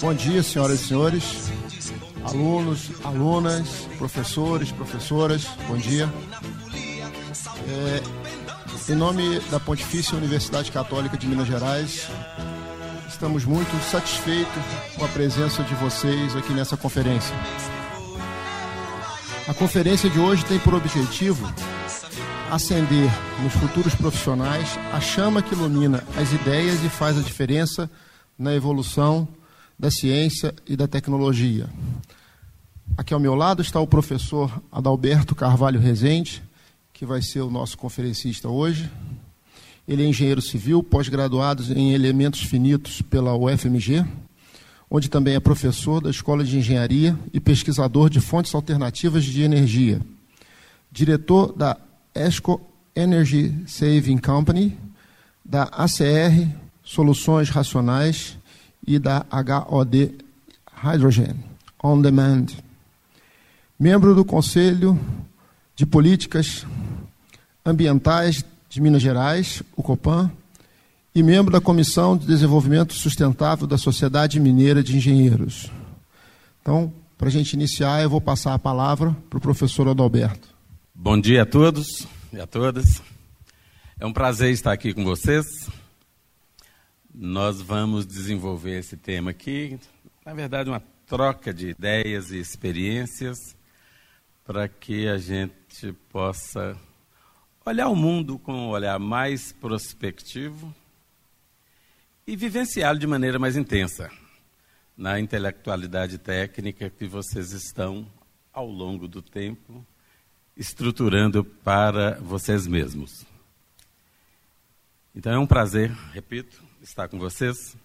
Bom dia, senhoras e senhores, alunos, alunas, professores, professoras, bom dia. É, em nome da Pontifícia Universidade Católica de Minas Gerais, estamos muito satisfeitos com a presença de vocês aqui nessa conferência. A conferência de hoje tem por objetivo acender nos futuros profissionais a chama que ilumina as ideias e faz a diferença na evolução da ciência e da tecnologia. Aqui ao meu lado está o professor Adalberto Carvalho Rezende, que vai ser o nosso conferencista hoje. Ele é engenheiro civil, pós-graduado em elementos finitos pela UFMG, onde também é professor da Escola de Engenharia e pesquisador de fontes alternativas de energia. Diretor da ESCO Energy Saving Company, da ACR Soluções Racionais e da HOD Hydrogen On Demand. Membro do Conselho de Políticas Ambientais de Minas Gerais, o COPAN, e membro da Comissão de Desenvolvimento Sustentável da Sociedade Mineira de Engenheiros. Então, para a gente iniciar, eu vou passar a palavra para o professor Adalberto. Bom dia a todos e a todas. É um prazer estar aqui com vocês. Nós vamos desenvolver esse tema aqui, na verdade, uma troca de ideias e experiências para que a gente possa olhar o mundo com um olhar mais prospectivo e vivenciá-lo de maneira mais intensa na intelectualidade técnica que vocês estão ao longo do tempo estruturando para vocês mesmos. Então é um prazer, repito, estar com vocês.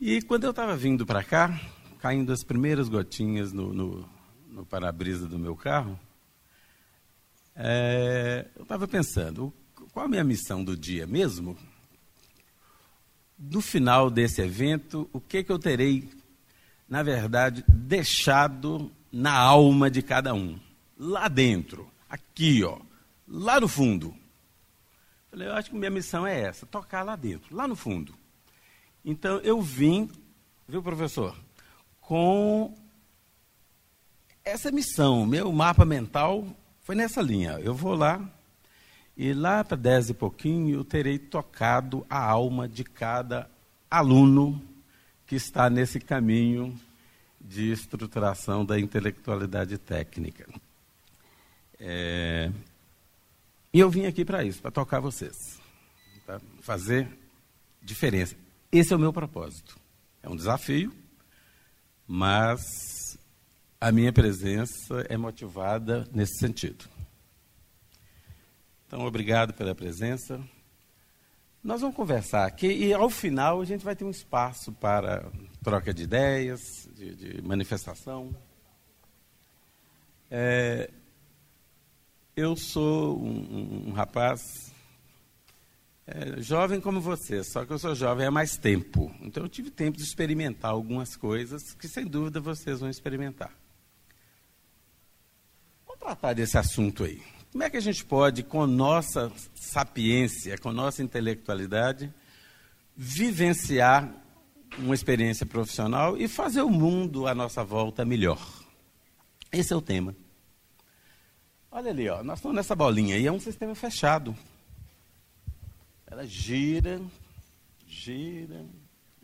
E quando eu estava vindo para cá, caindo as primeiras gotinhas no, no, no para-brisa do meu carro, é, eu estava pensando, qual a minha missão do dia mesmo? No final desse evento, o que, que eu terei, na verdade, deixado na alma de cada um? lá dentro, aqui, ó, lá no fundo. Falei, eu acho que minha missão é essa, tocar lá dentro, lá no fundo. Então eu vim, viu, professor, com essa missão, meu mapa mental foi nessa linha. Eu vou lá e lá para dez e pouquinho eu terei tocado a alma de cada aluno que está nesse caminho de estruturação da intelectualidade técnica. É... E eu vim aqui para isso, para tocar vocês, para fazer diferença. Esse é o meu propósito. É um desafio, mas a minha presença é motivada nesse sentido. Então, obrigado pela presença. Nós vamos conversar aqui e, ao final, a gente vai ter um espaço para troca de ideias, de, de manifestação. É, eu sou um, um, rapaz é, jovem como você, só que eu sou jovem há mais tempo. Então eu tive tempo de experimentar algumas coisas que sem dúvida vocês vão experimentar. Vamos tratar desse assunto aí. Como é que a gente pode, com nossa sapiência, com nossa intelectualidade, vivenciar uma experiência profissional e fazer o mundo à nossa volta melhor? Esse é o tema. Olha ali, ó, nós estamos nessa bolinha e é um sistema fechado. Ela gira, gira,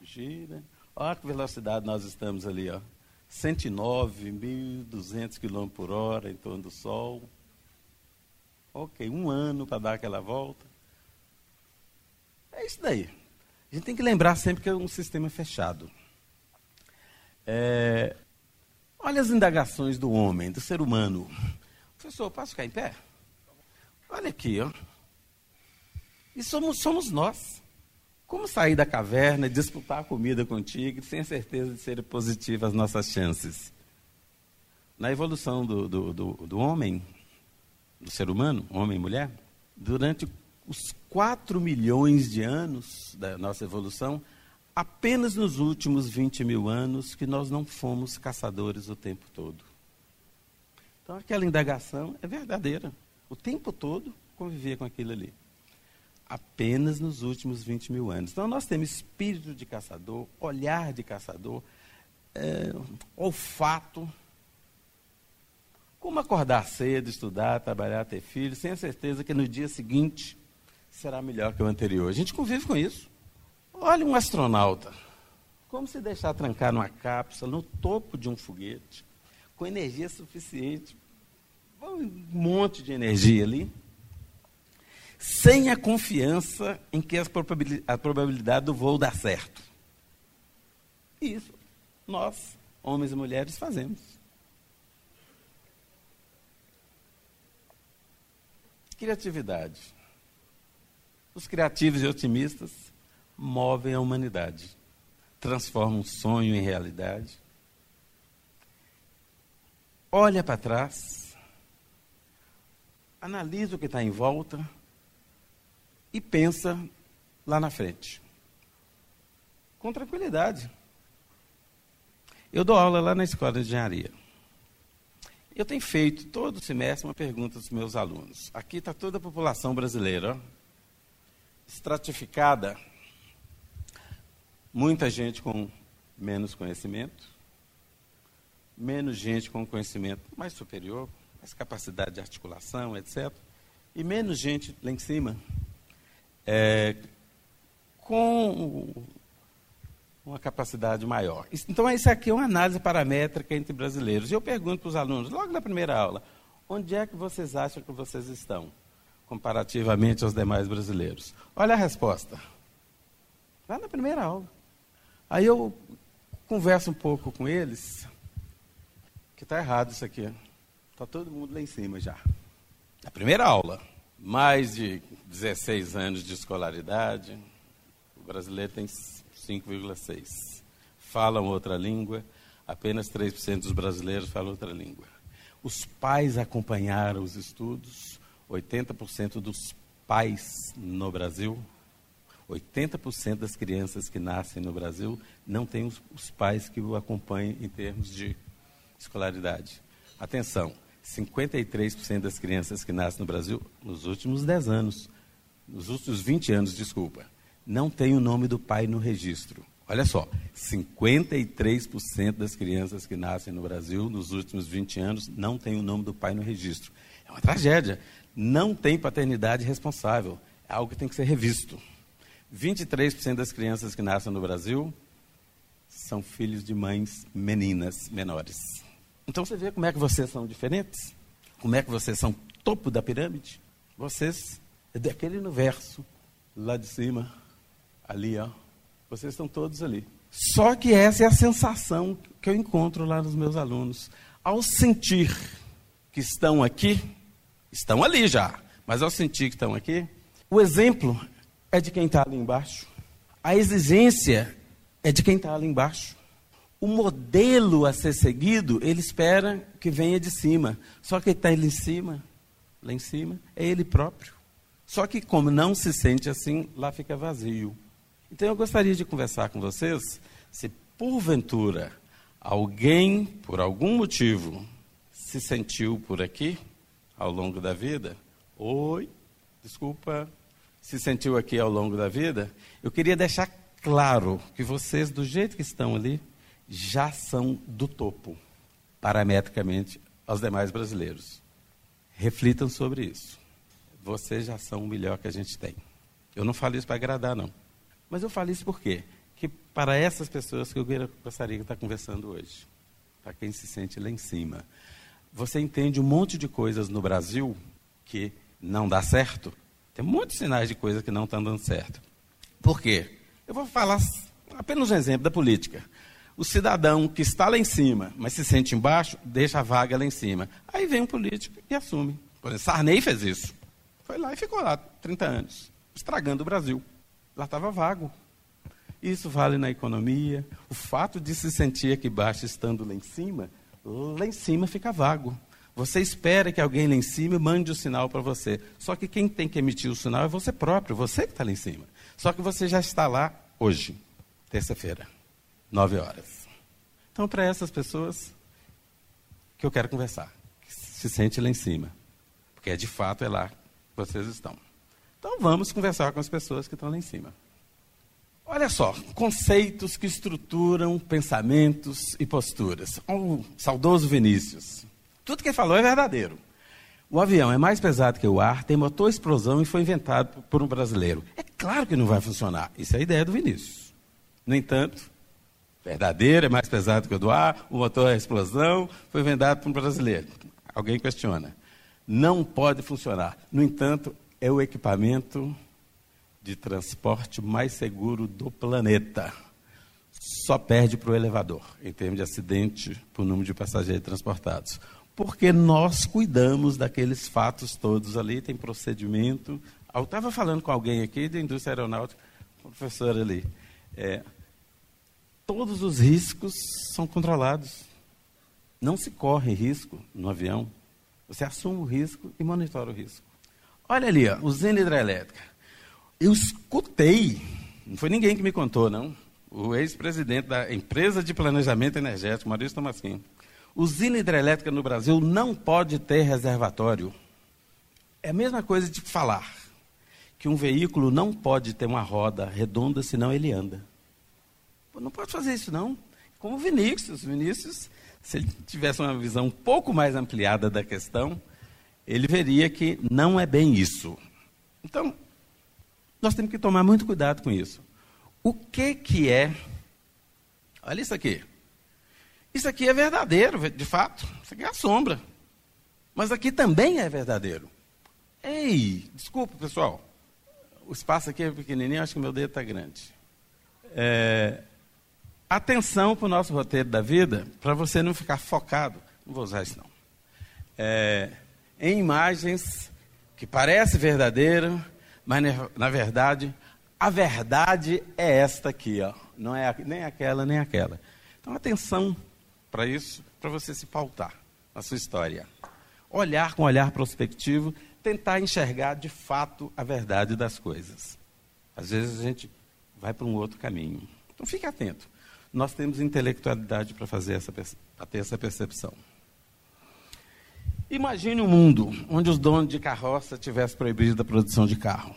gira. Olha que velocidade nós estamos ali, ó. 109.200 km por hora em torno do Sol. Ok, um ano para dar aquela volta. É isso daí. A gente tem que lembrar sempre que é um sistema fechado. É, olha as indagações do homem, do ser humano. Professor, posso ficar em pé? Olha aqui, ó. E somos, somos nós. Como sair da caverna e disputar a comida contigo sem certeza de serem positivas as nossas chances? Na evolução do, do, do, do homem, do ser humano, homem e mulher, durante os 4 milhões de anos da nossa evolução, apenas nos últimos 20 mil anos que nós não fomos caçadores o tempo todo. Então aquela indagação é verdadeira. O tempo todo convivia com aquilo ali. apenas nos últimos 20 mil anos. Então, nós temos espírito de caçador, olhar de caçador, é, olfato. Como acordar cedo, estudar, trabalhar, ter filhos, sem a certeza que no dia seguinte será melhor que o anterior. A gente convive com isso. Olha um astronauta. Como se deixar trancar numa cápsula, no topo de um foguete, com energia suficiente, um monte de energia ali, sem a confiança em que a probabilidade do voo dar certo. Isso nós, homens e mulheres, fazemos. Criatividade. Os criativos e otimistas movem a humanidade, transformam um sonho em realidade. Olha para trás, analisa o que está em volta e pensa lá na frente. Com tranquilidade. Eu dou aula lá na escola de engenharia. Eu tenho feito todo semestre uma pergunta dos meus alunos. Aqui está toda a população brasileira, estratificada. Muita gente com menos conhecimento, menos gente com conhecimento mais superior, mais capacidade de articulação, etc. E menos gente lá em cima, é, com uma capacidade maior. Então, isso aqui é uma análise paramétrica entre brasileiros. E eu pergunto para os alunos, logo na primeira aula, onde é que vocês acham que vocês estão, comparativamente aos demais brasileiros? Olha a resposta. Lá na primeira aula. Aí eu converso um pouco com eles, que está errado isso aqui. Está todo mundo lá em cima já. Na primeira aula, mais de 16 anos de escolaridade, o brasileiro tem 5,6%. Falam outra língua, apenas 3% dos brasileiros falam outra língua. Os pais acompanharam os estudos, 80% dos pais no Brasil, 80% das crianças que nascem no Brasil não têm os, os pais que o acompanhem em termos de escolaridade. Atenção, 53% das crianças que nascem no Brasil, nos últimos 10 anos, nos últimos 20 anos, desculpa, não tem o nome do pai no registro. Olha só, 53% das crianças que nascem no Brasil nos últimos 20 anos não tem o nome do pai no registro. É uma tragédia. Não tem paternidade responsável. É algo que tem que ser revisto. 23% das crianças que nascem no Brasil são filhos de mães meninas menores. Então você vê como é que vocês são diferentes? Como é que vocês são topo da pirâmide? Vocês é daquele universo lá de cima Ali, ó. Vocês estão todos ali. Só que essa é a sensação que eu encontro lá nos meus alunos. Ao sentir que estão aqui, estão ali já, mas ao sentir que estão aqui, o exemplo é de quem está ali embaixo. A exigência é de quem está ali embaixo. O modelo a ser seguido, ele espera que venha de cima. Só que ele está ali em cima, lá em cima, é ele próprio. Só que como não se sente assim, lá fica vazio. Então eu gostaria de conversar com vocês se porventura alguém, por algum motivo, se sentiu por aqui ao longo da vida. Oi, desculpa, se sentiu aqui ao longo da vida. Eu queria deixar claro que vocês, do jeito que estão ali, já são do topo, parametricamente, aos demais brasileiros. Reflitam sobre isso. Vocês já são o melhor que a gente tem. Eu não falo isso para agradar, não. Mas eu falo isso por quê? Que para essas pessoas que eu gostaria de estar conversando hoje, para quem se sente lá em cima, você entende um monte de coisas no Brasil que não dá certo. Tem muitos sinais de coisas que não estão dando certo. Por quê? Eu vou falar apenas um exemplo da política. O cidadão que está lá em cima, mas se sente embaixo, deixa a vaga lá em cima. Aí vem um político e assume. Por exemplo, Sarney fez isso. Foi lá e ficou lá 30 anos, estragando o Brasil. Lá estava vago. Isso vale na economia. O fato de se sentir aqui baixo estando lá em cima, lá em cima fica vago. Você espera que alguém lá em cima mande o sinal para você. Só que quem tem que emitir o sinal é você próprio, você que está lá em cima. Só que você já está lá hoje, terça-feira, nove horas. Então, para essas pessoas que eu quero conversar, que se sente lá em cima, porque é de fato é lá que vocês estão. Então vamos conversar com as pessoas que estão lá em cima. Olha só, conceitos que estruturam pensamentos e posturas. O saudoso Vinícius. Tudo que ele falou é verdadeiro. O avião é mais pesado que o ar, tem motor explosão e foi inventado por um brasileiro. É claro que não vai funcionar. Isso é a ideia do Vinícius. No entanto, verdadeiro, é mais pesado que o do ar, o motor é explosão, foi inventado por um brasileiro. Alguém questiona. Não pode funcionar. No entanto, é o equipamento de transporte mais seguro do planeta. Só perde para o elevador, em termos de acidente por número de passageiros transportados. Porque nós cuidamos daqueles fatos todos ali, tem procedimento. Eu estava falando com alguém aqui da indústria aeronáutica, professor ali. É, todos os riscos são controlados. Não se corre risco no avião. Você assume o risco e monitora o risco. Olha ali, ó, usina hidrelétrica. Eu escutei, não foi ninguém que me contou, não. O ex-presidente da empresa de planejamento energético, Maurício Tomasquim. Usina hidrelétrica no Brasil não pode ter reservatório. É a mesma coisa de falar que um veículo não pode ter uma roda redonda, senão ele anda. Não pode fazer isso, não. Como Vinícius. Vinícius, se ele tivesse uma visão um pouco mais ampliada da questão, ele veria que não é bem isso. Então, nós temos que tomar muito cuidado com isso. O que que é? Olha isso aqui. Isso aqui é verdadeiro, de fato. Isso aqui é a sombra. Mas aqui também é verdadeiro. Ei, desculpa, pessoal. O espaço aqui é pequenininho, acho que meu dedo está grande. É, atenção para o nosso roteiro da vida, para você não ficar focado. Não vou usar isso, não. É, em imagens que parece verdadeiro, mas na verdade a verdade é esta aqui, ó. Não é nem aquela nem aquela. Então atenção para isso, para você se pautar na sua história. Olhar com olhar prospectivo, tentar enxergar de fato a verdade das coisas. Às vezes a gente vai para um outro caminho. Então fique atento. Nós temos intelectualidade para fazer essa para ter essa percepção. Imagine um mundo onde os donos de carroça tivessem proibido a produção de carro.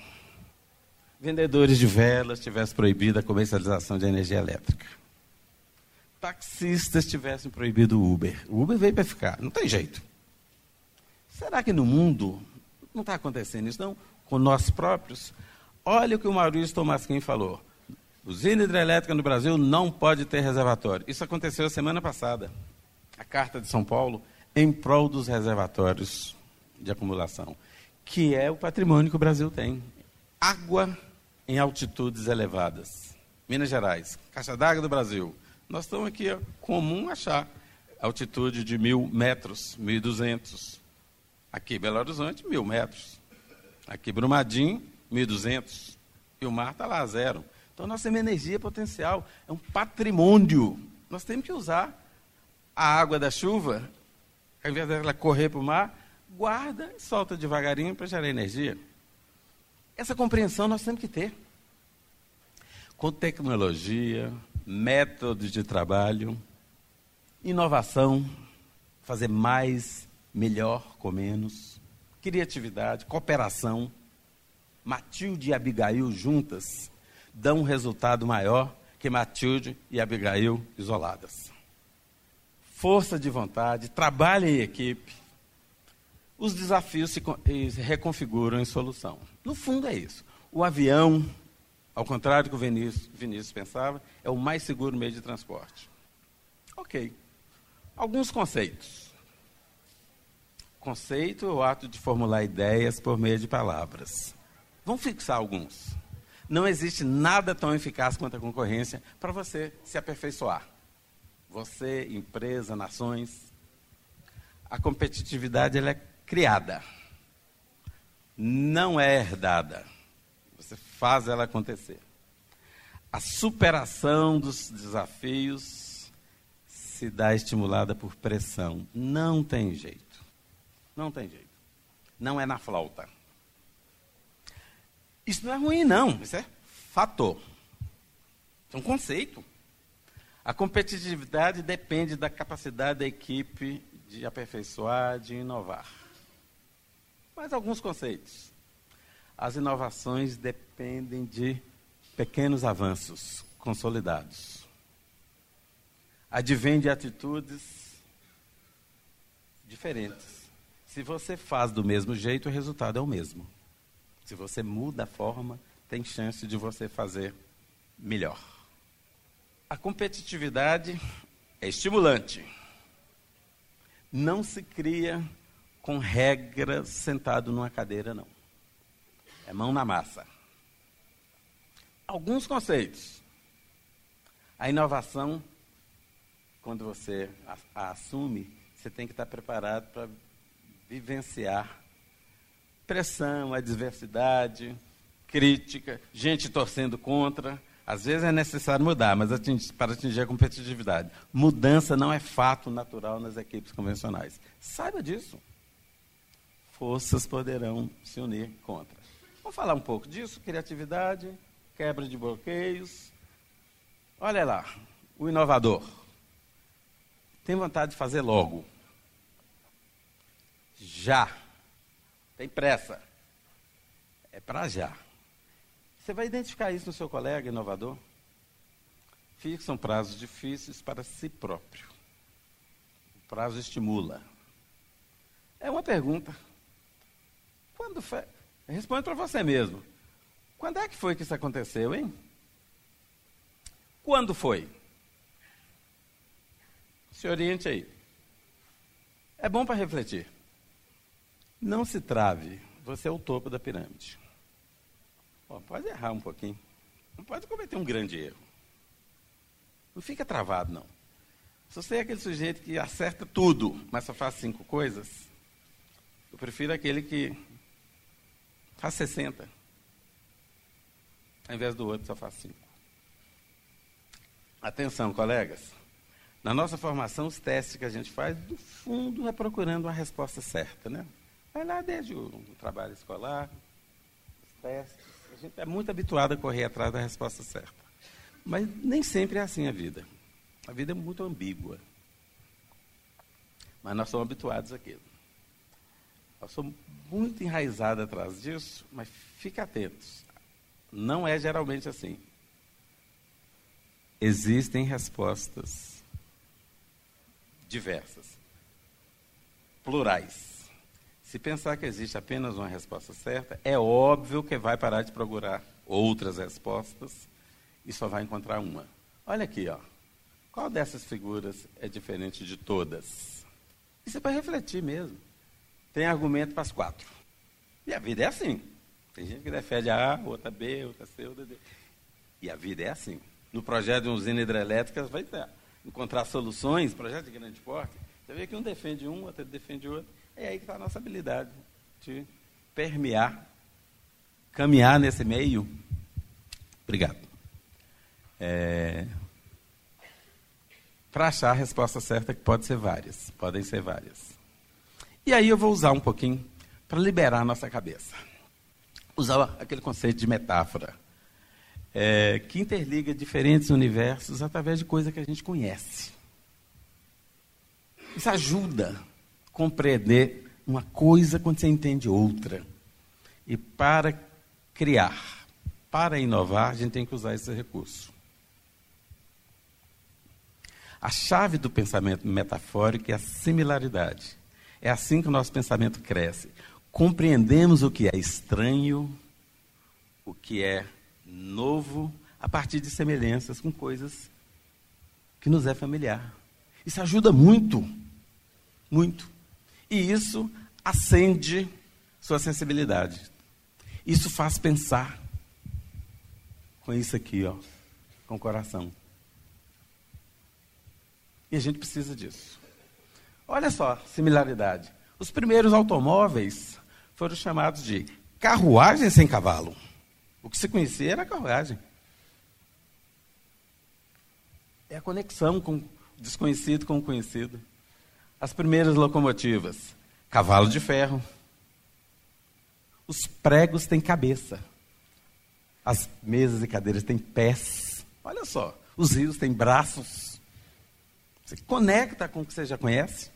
Vendedores de velas tivessem proibido a comercialização de energia elétrica. Taxistas tivessem proibido o Uber. O Uber veio para ficar, não tem jeito. Será que no mundo não está acontecendo isso, não? Com nós próprios? Olha o que o Maurício Tomasquim falou. Usina hidrelétrica no Brasil não pode ter reservatório. Isso aconteceu semana passada. A Carta de São Paulo em prol dos reservatórios de acumulação, que é o patrimônio que o Brasil tem. Água em altitudes elevadas. Minas Gerais, caixa d'água do Brasil. Nós estamos aqui, é comum achar altitude de mil metros, mil e duzentos. Aqui, Belo Horizonte, mil metros. Aqui, Brumadinho, mil e duzentos. E o mar está lá, zero. Então, temos energia potencial, é um patrimônio. Nós temos que usar a água da chuva ao invés dela correr para o mar, guarda e solta devagarinho para gerar energia. Essa compreensão nós temos que ter. Com tecnologia, métodos de trabalho, inovação, fazer mais, melhor com menos, criatividade, cooperação. Matilde e Abigail juntas dão um resultado maior que Matilde e Abigail isoladas força de vontade, trabalho em equipe, os desafios se reconfiguram em solução. No fundo é isso. O avião, ao contrário do que o Vinícius, Vinícius pensava, é o mais seguro meio de transporte. Ok. Alguns conceitos. Conceito é o ato de formular ideias por meio de palavras. Vamos fixar alguns. Não existe nada tão eficaz quanto a concorrência para você se aperfeiçoar você, empresa, nações, a competitividade ela é criada, não é herdada. Você faz ela acontecer. A superação dos desafios se dá estimulada por pressão. Não tem jeito. Não tem jeito. Não é na flauta. Isso não é ruim, não. Isso é fator. É um conceito. A competitividade depende da capacidade da equipe de aperfeiçoar, de inovar. Mas alguns conceitos. as inovações dependem de pequenos avanços consolidados. Advém de atitudes diferentes. Se você faz do mesmo jeito, o resultado é o mesmo. Se você muda a forma, tem chance de você fazer melhor. A competitividade é estimulante. Não se cria com regras sentado numa cadeira, não. É mão na massa. Alguns conceitos. A inovação, quando você a, a assume, você tem que estar preparado para vivenciar pressão, adversidade, crítica, gente torcendo contra. Às vezes é necessário mudar, mas atingir, para atingir a competitividade. Mudança não é fato natural nas equipes convencionais. Saiba disso. Forças poderão se unir contra. Vamos falar um pouco disso: criatividade, quebra de bloqueios. Olha lá, o inovador. Tem vontade de fazer logo. Já. Tem pressa. É para já. Você vai identificar isso no seu colega inovador? Fixam prazos difíceis para si próprio. O prazo estimula. É uma pergunta. Quando foi? Responde para você mesmo. Quando é que foi que isso aconteceu, hein? Quando foi? Se oriente aí. É bom para refletir. Não se trave. Você é o topo da pirâmide. Pode errar um pouquinho. Não pode cometer um grande erro. Não fica travado, não. Se você é aquele sujeito que acerta tudo, mas só faz cinco coisas, eu prefiro aquele que faz 60, ao invés do outro só faz cinco. Atenção, colegas. Na nossa formação, os testes que a gente faz, do fundo, é procurando uma resposta certa, né? Vai lá desde o trabalho escolar, os testes, a gente é muito habituado a correr atrás da resposta certa. Mas nem sempre é assim a vida. A vida é muito ambígua. Mas nós somos habituados àquilo. Nós somos muito enraizados atrás disso, mas fique atentos. Não é geralmente assim. Existem respostas diversas, plurais. Se pensar que existe apenas uma resposta certa, é óbvio que vai parar de procurar outras respostas e só vai encontrar uma. Olha aqui, ó. Qual dessas figuras é diferente de todas? Isso é para refletir mesmo. Tem argumento para as quatro. E a vida é assim. Tem gente que defende A, outra B, outra C, outra D. E a vida é assim. No projeto de usina hidrelétrica, vai encontrar soluções, projeto de grande porte. Você vê que um defende um, outro defende outro. É aí que está a nossa habilidade de permear, caminhar nesse meio. Obrigado. É... Para achar a resposta certa, que pode ser várias, podem ser várias. E aí eu vou usar um pouquinho para liberar a nossa cabeça. Usar aquele conceito de metáfora, é, que interliga diferentes universos através de coisas que a gente conhece. Isso ajuda compreender uma coisa quando você entende outra. E para criar, para inovar, a gente tem que usar esse recurso. A chave do pensamento metafórico é a similaridade. É assim que o nosso pensamento cresce. Compreendemos o que é estranho, o que é novo, a partir de semelhanças com coisas que nos é familiar. Isso ajuda muito, muito. E isso acende sua sensibilidade. Isso faz pensar com isso aqui, ó, com o coração. E a gente precisa disso. Olha só, similaridade. Os primeiros automóveis foram chamados de carruagem sem cavalo. O que se conhecia era a carruagem. É a conexão com o desconhecido com o conhecido. As primeiras locomotivas, cavalo de ferro. Os pregos têm cabeça. As mesas e cadeiras têm pés. Olha só, os rios têm braços. Você conecta com o que você já conhece.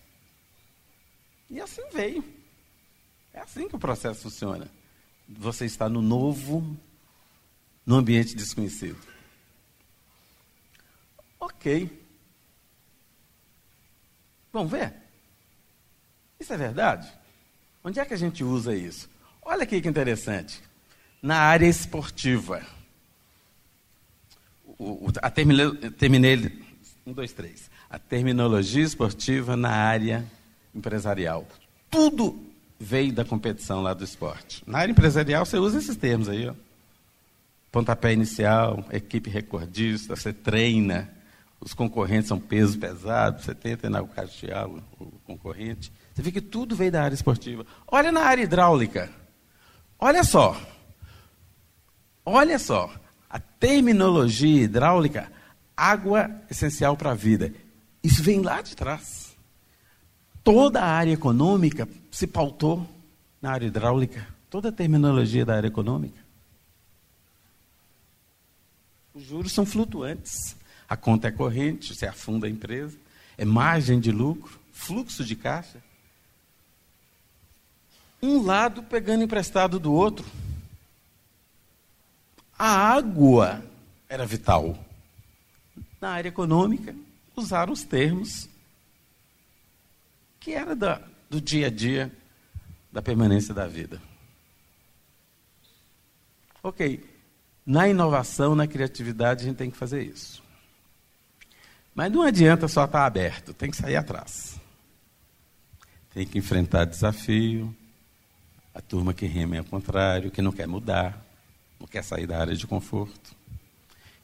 E assim veio. É assim que o processo funciona. você está no novo, no ambiente desconhecido. Ok. Vamos ver? Isso é verdade? Onde é que a gente usa isso? Olha aqui que interessante. Na área esportiva. O, o, a terminei, terminei. Um, dois, três. A terminologia esportiva na área empresarial. Tudo veio da competição lá do esporte. Na área empresarial, você usa esses termos aí, ó. Pontapé inicial, equipe recordista, você treina, os concorrentes são pesos pesados, você tenta nocautear o, o concorrente. Você vê que tudo veio da área esportiva. Olha na área hidráulica. Olha só. Olha só. A terminologia hidráulica, água essencial para a vida. Isso vem lá de trás. Toda a área econômica se pautou na área hidráulica. Toda a terminologia da área econômica. Os juros são flutuantes. A conta é corrente, você afunda a empresa. É margem de lucro, fluxo de caixa. Um lado pegando emprestado do outro. A água era vital. Na área econômica, usaram os termos que era da, do dia a dia da permanência da vida. Ok. Na inovação, na criatividade, a gente tem que fazer isso. Mas não adianta só estar aberto, tem que sair atrás. Tem que enfrentar desafio, a turma que rema é ao contrário, que não quer mudar, não quer sair da área de conforto.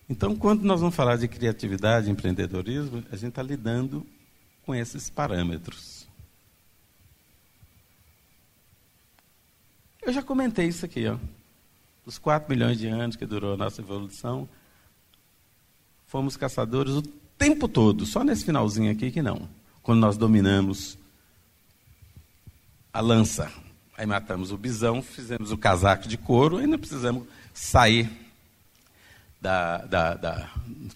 Então, quando nós vamos falar de criatividade empreendedorismo, a gente está lidando com esses parâmetros. Eu já comentei isso aqui, ó. Dos 4 milhões de anos que durou a nossa evolução, fomos caçadores o tempo todo, só nesse finalzinho aqui que não. Quando nós dominamos a lança. Aí matamos o bisão, fizemos o casaco de couro e não precisamos sair da, da, da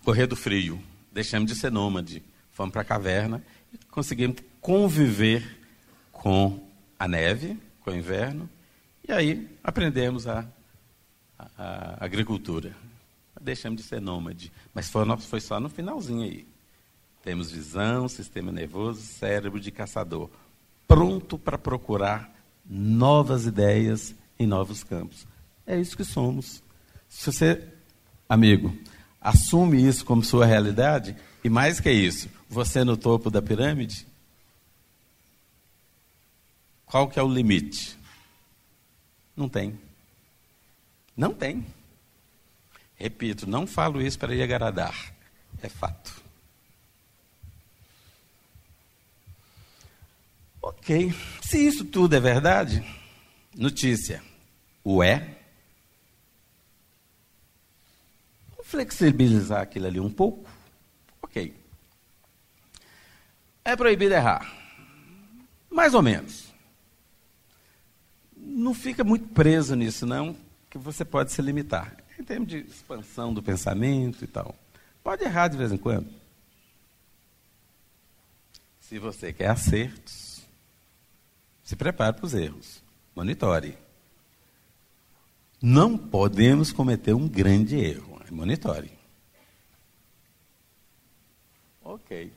correr do frio. Deixamos de ser nômade. Fomos para a caverna e conseguimos conviver com a neve, com o inverno, e aí aprendemos a, a, a agricultura. Deixamos de ser nômade. Mas foi, foi só no finalzinho aí. Temos visão, sistema nervoso, cérebro de caçador. Pronto para procurar novas ideias em novos campos. É isso que somos. Se você, amigo, assume isso como sua realidade, e mais que isso, você no topo da pirâmide, qual que é o limite? Não tem. Não tem. Repito, não falo isso para lhe agradar. É fato. Ok. Se isso tudo é verdade, notícia. O é. Vou flexibilizar aquilo ali um pouco. Ok. É proibido errar. Mais ou menos. Não fica muito preso nisso, não, que você pode se limitar em termos de expansão do pensamento e tal. Pode errar de vez em quando. Se você quer acertos, se prepare para os erros. Monitore. Não podemos cometer um grande erro. Monitore. Ok.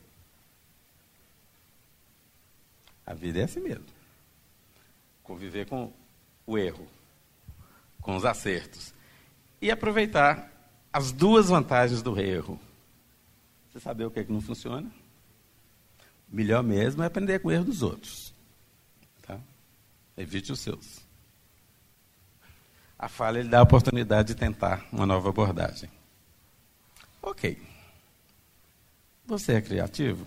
A vida é assim mesmo. Conviver com o erro, com os acertos e aproveitar as duas vantagens do erro. Você saber o que, é que não funciona. Melhor mesmo é aprender com o erro dos outros. Tá? Evite os seus. A falha lhe dá a oportunidade de tentar uma nova abordagem. Ok. Você é criativo?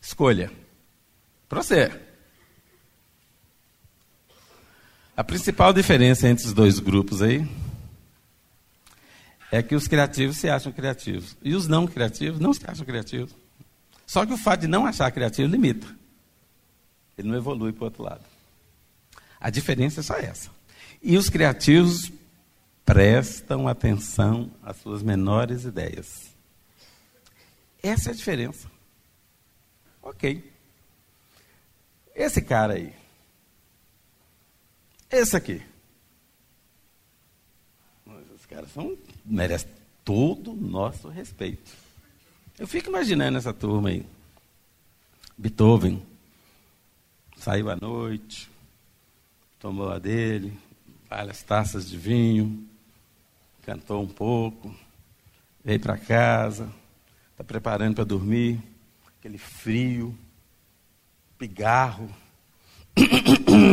Escolha. Para você. A principal diferença entre os dois grupos aí é que os criativos se acham criativos e os não criativos não se acham criativos. Só que o fato de não achar criativo limita. Ele não evolui para o outro lado. A diferença é só essa. E os criativos prestam atenção às suas menores ideias. Essa é a diferença. Ok. Esse cara aí, Esse aqui. Os caras são, merecem todo o nosso respeito. Eu fico imaginando essa turma aí. Beethoven saiu à noite, tomou a dele, várias taças de vinho, cantou um pouco, veio para casa, está preparando para dormir, aquele frio, pigarro.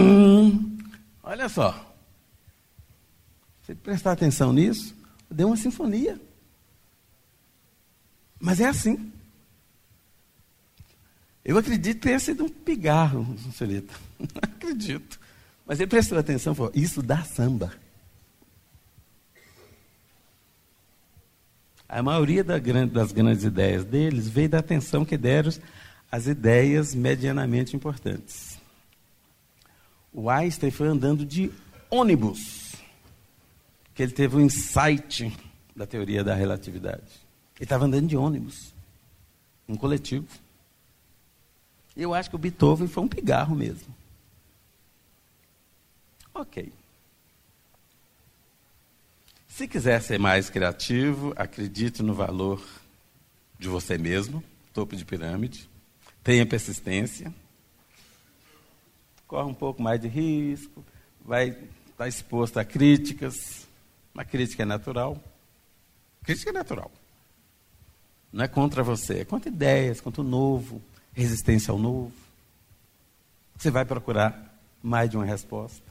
Olha só. Se prestar atenção nisso, deu uma sinfonia. Mas é assim. Eu acredito que tenha sido um pigarro, Celita. acredito. Mas ele prestou atenção e falou: Isso dá samba. A maioria das grandes ideias deles veio da atenção que deram às ideias medianamente importantes. O Einstein foi andando de ônibus, que ele teve um insight da teoria da relatividade. Ele estava andando de ônibus, um coletivo. Eu acho que o Beethoven foi um pigarro mesmo. Ok. Se quiser ser mais criativo, acredite no valor de você mesmo, topo de pirâmide. Tenha persistência. Corre um pouco mais de risco. Vai estar tá exposto a críticas. Uma crítica é natural. Crítica é natural. Não é contra você, é contra ideias, contra o novo, resistência ao novo. Você vai procurar mais de uma resposta.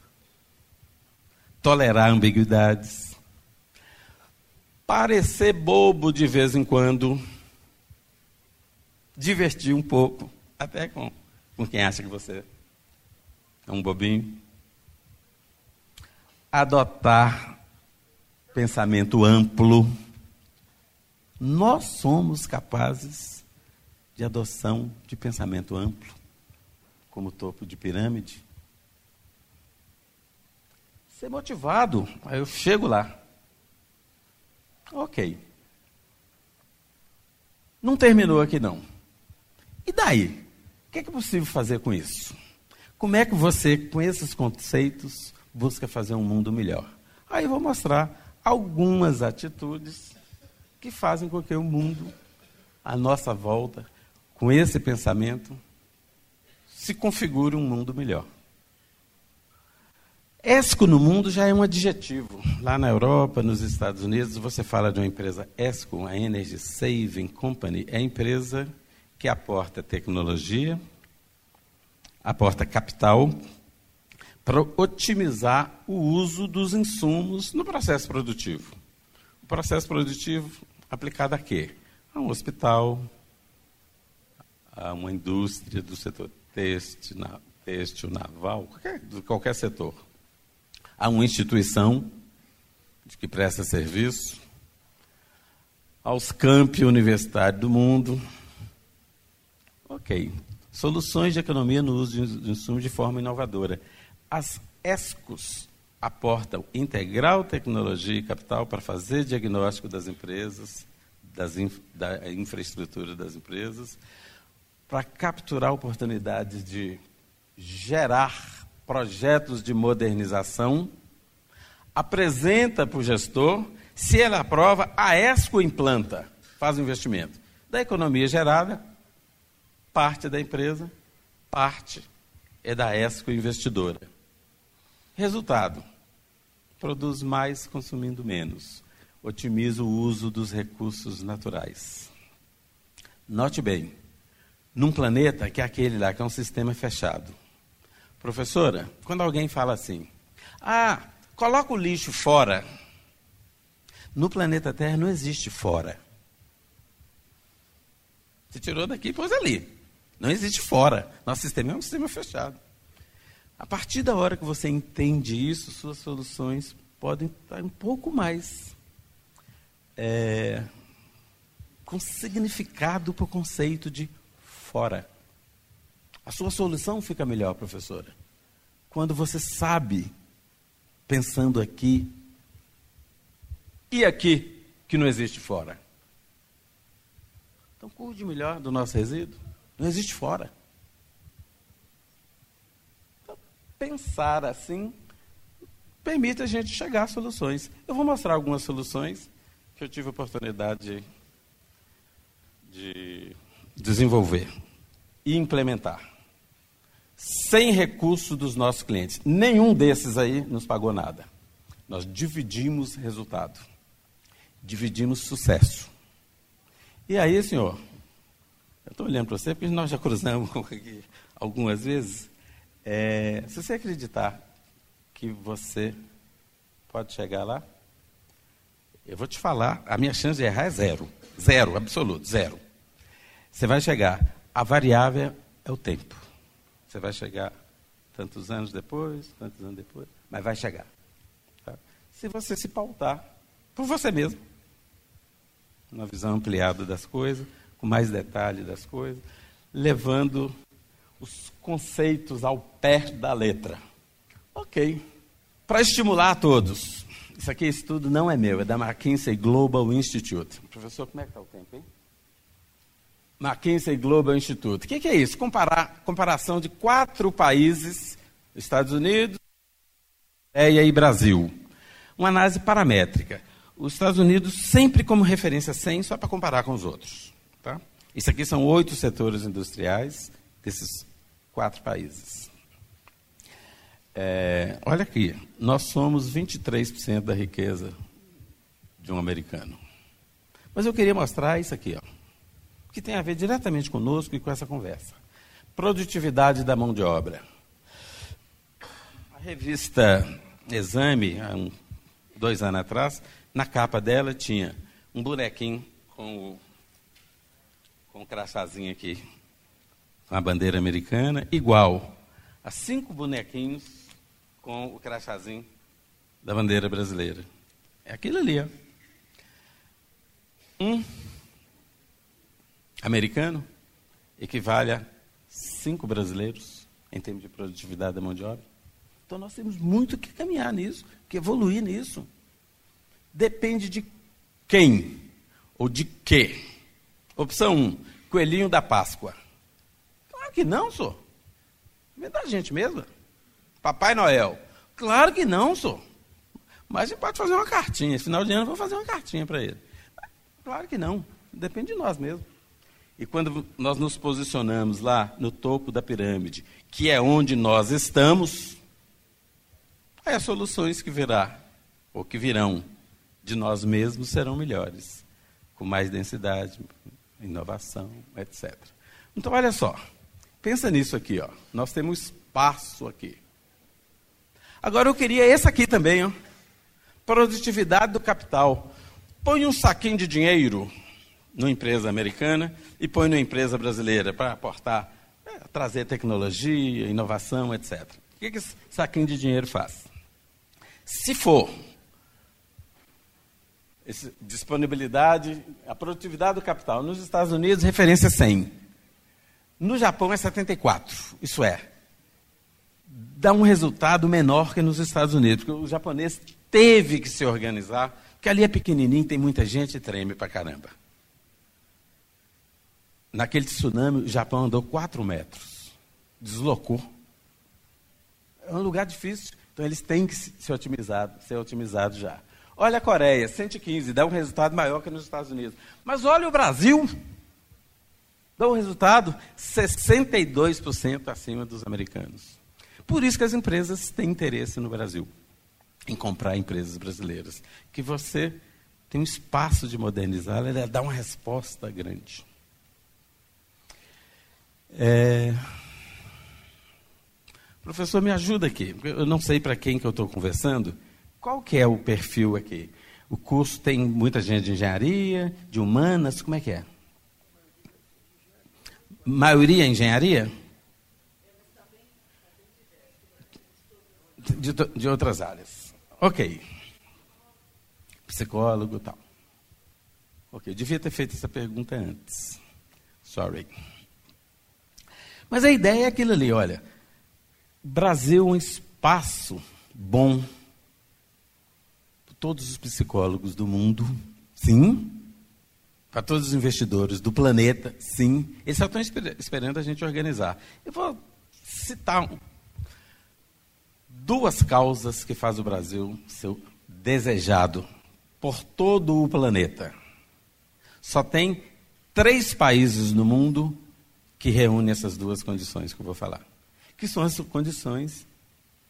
Tolerar ambiguidades parecer bobo de vez em quando, divertir um pouco, até com, com quem acha que você é um bobinho. Adotar pensamento amplo. Nós somos capazes de adoção de pensamento amplo, como topo de pirâmide. Ser motivado, aí eu chego lá. Ok. Não terminou aqui não. E daí? O que é, que é possível fazer com isso? Como é que você, com esses conceitos, busca fazer um mundo melhor? Aí eu vou mostrar algumas atitudes que fazem com que o mundo, à nossa volta, com esse pensamento, se configure um mundo melhor. ESCO no mundo já é um adjetivo. Lá na Europa, nos Estados Unidos, você fala de uma empresa ESCO, a Energy Saving Company, é a empresa que aporta tecnologia, aporta capital para otimizar o uso dos insumos no processo produtivo. O processo produtivo aplicado a quê? A um hospital, a uma indústria do setor têxtil, têxtil naval, qualquer, qualquer setor a uma instituição de que presta serviço, aos campi universitários do mundo. Ok. Soluções de economia no uso de insumos de forma inovadora. As ESCOs aportam integral tecnologia e capital para fazer diagnóstico das empresas, das da infraestrutura das empresas, para capturar oportunidades de gerar projetos de modernização, apresenta para o gestor, se ele aprova, a ESCO implanta, faz o investimento. Da economia gerada, parte da empresa, parte é da ESCO investidora. Resultado: produz mais consumindo menos, otimiza o uso dos recursos naturais. Note bem, num planeta que é aquele lá, que é um sistema fechado, Professora, quando alguém fala assim, ah, coloca o lixo fora. No planeta Terra não existe fora. Você tirou daqui e pôs ali. Não existe fora. Nosso sistema é um sistema fechado. A partir da hora que você entende isso, suas soluções podem estar um pouco mais é, com significado para o conceito de fora. A sua solução fica melhor, professora, quando você sabe, pensando aqui e aqui, que não existe fora. Então, cuide melhor do nosso resíduo. Não existe fora. Então, pensar assim permite a gente chegar a soluções. Eu vou mostrar algumas soluções que eu tive oportunidade de desenvolver e implementar. Sem recurso dos nossos clientes. Nenhum desses aí nos pagou nada. Nós dividimos resultado. Dividimos sucesso. E aí, senhor, eu estou olhando para você porque nós já cruzamos aqui algumas vezes. É, se você acreditar que você pode chegar lá, eu vou te falar, a minha chance de errar é zero. Zero, absoluto, zero. Você vai chegar. A variável é o tempo. Você vai chegar tantos anos depois, tantos anos depois, mas vai chegar. Tá? Se você se pautar por você mesmo, uma visão ampliada das coisas, com mais detalhe das coisas, levando os conceitos ao pé da letra. Ok. Para estimular a todos. Isso aqui, esse estudo não é meu, é da McKinsey Global Institute. Professor, como é que está o tempo, hein? McKinsey Global Institute. O que, que, é isso? Comparar, comparação de quatro países, Estados Unidos, Coreia e Brasil. Uma análise paramétrica. Os Estados Unidos sempre como referência 100, só para comparar com os outros. Tá? Isso aqui são oito setores industriais desses quatro países. É, olha aqui, nós somos 23% da riqueza de um americano. Mas eu queria mostrar isso aqui, ó que tem a ver diretamente conosco e com essa conversa. Produtividade da mão de obra. A revista Exame, há um, dois anos atrás, na capa dela tinha um bonequinho com o, com o crachazinho aqui, com a bandeira americana, igual a cinco bonequinhos com o crachazinho da bandeira brasileira. É aquilo ali, ó. Um americano equivale a cinco brasileiros em termos de produtividade da mão de obra. Então nós temos muito que caminhar nisso, que evoluir nisso. Depende de quem ou de quê. Opção 1, um, coelhinho da Páscoa. Claro que não, sou. Vem da gente mesmo. Papai Noel. Claro que não, sou. Mas a gente pode fazer uma cartinha. Esse final de ano eu vou fazer uma cartinha para ele. Claro que não. Depende de nós mesmos. E quando nós nos posicionamos lá no topo da pirâmide, que é onde nós estamos, aí as soluções que virá, ou que virão de nós mesmos serão melhores, com mais densidade, inovação, etc. Então, olha só, pensa nisso aqui, ó. Nós temos espaço aqui. Agora eu queria esse aqui também, ó. Produtividade do capital. Põe um saquinho de dinheiro numa empresa americana e põe numa empresa brasileira para aportar, é, trazer tecnologia, inovação, etc. O que, que esse saquinho de dinheiro faz? Se for esse, disponibilidade, a produtividade do capital nos Estados Unidos, referência 100. No Japão é 74. Isso é, dá um resultado menor que nos Estados Unidos, porque o japonês teve que se organizar, porque ali é pequenininho, tem muita gente e treme para caramba naquele tsunami, o Japão andou 4 metros. Deslocou. É um lugar difícil. Então eles têm que ser otimizados, ser otimizados já. Olha a Coreia, 115, dá um resultado maior que nos Estados Unidos. Mas olha o Brasil, dá um resultado 62% acima dos americanos. Por isso que as empresas têm interesse no Brasil, em comprar empresas brasileiras. Que você tem um espaço de modernizar, ela dá uma resposta grande. É... Professor, me ajuda aqui. Eu não sei para quem que eu estou conversando. Qual que é o perfil aqui? O curso tem muita gente de engenharia, de humanas, como é que é? Maioria engenharia? De, de outras áreas. Ok. Psicólogo tal. Ok, devia ter feito essa pergunta antes. Sorry. Mas a ideia é aquilo ali, olha. Brasil é um espaço bom todos os psicólogos do mundo, sim. Para todos os investidores do planeta, sim. Eles só estão esperando a gente organizar. Eu vou citar duas causas que faz o Brasil ser desejado por todo o planeta. Só tem três países no mundo que reúnem essas duas condições que eu vou falar. Que são as condições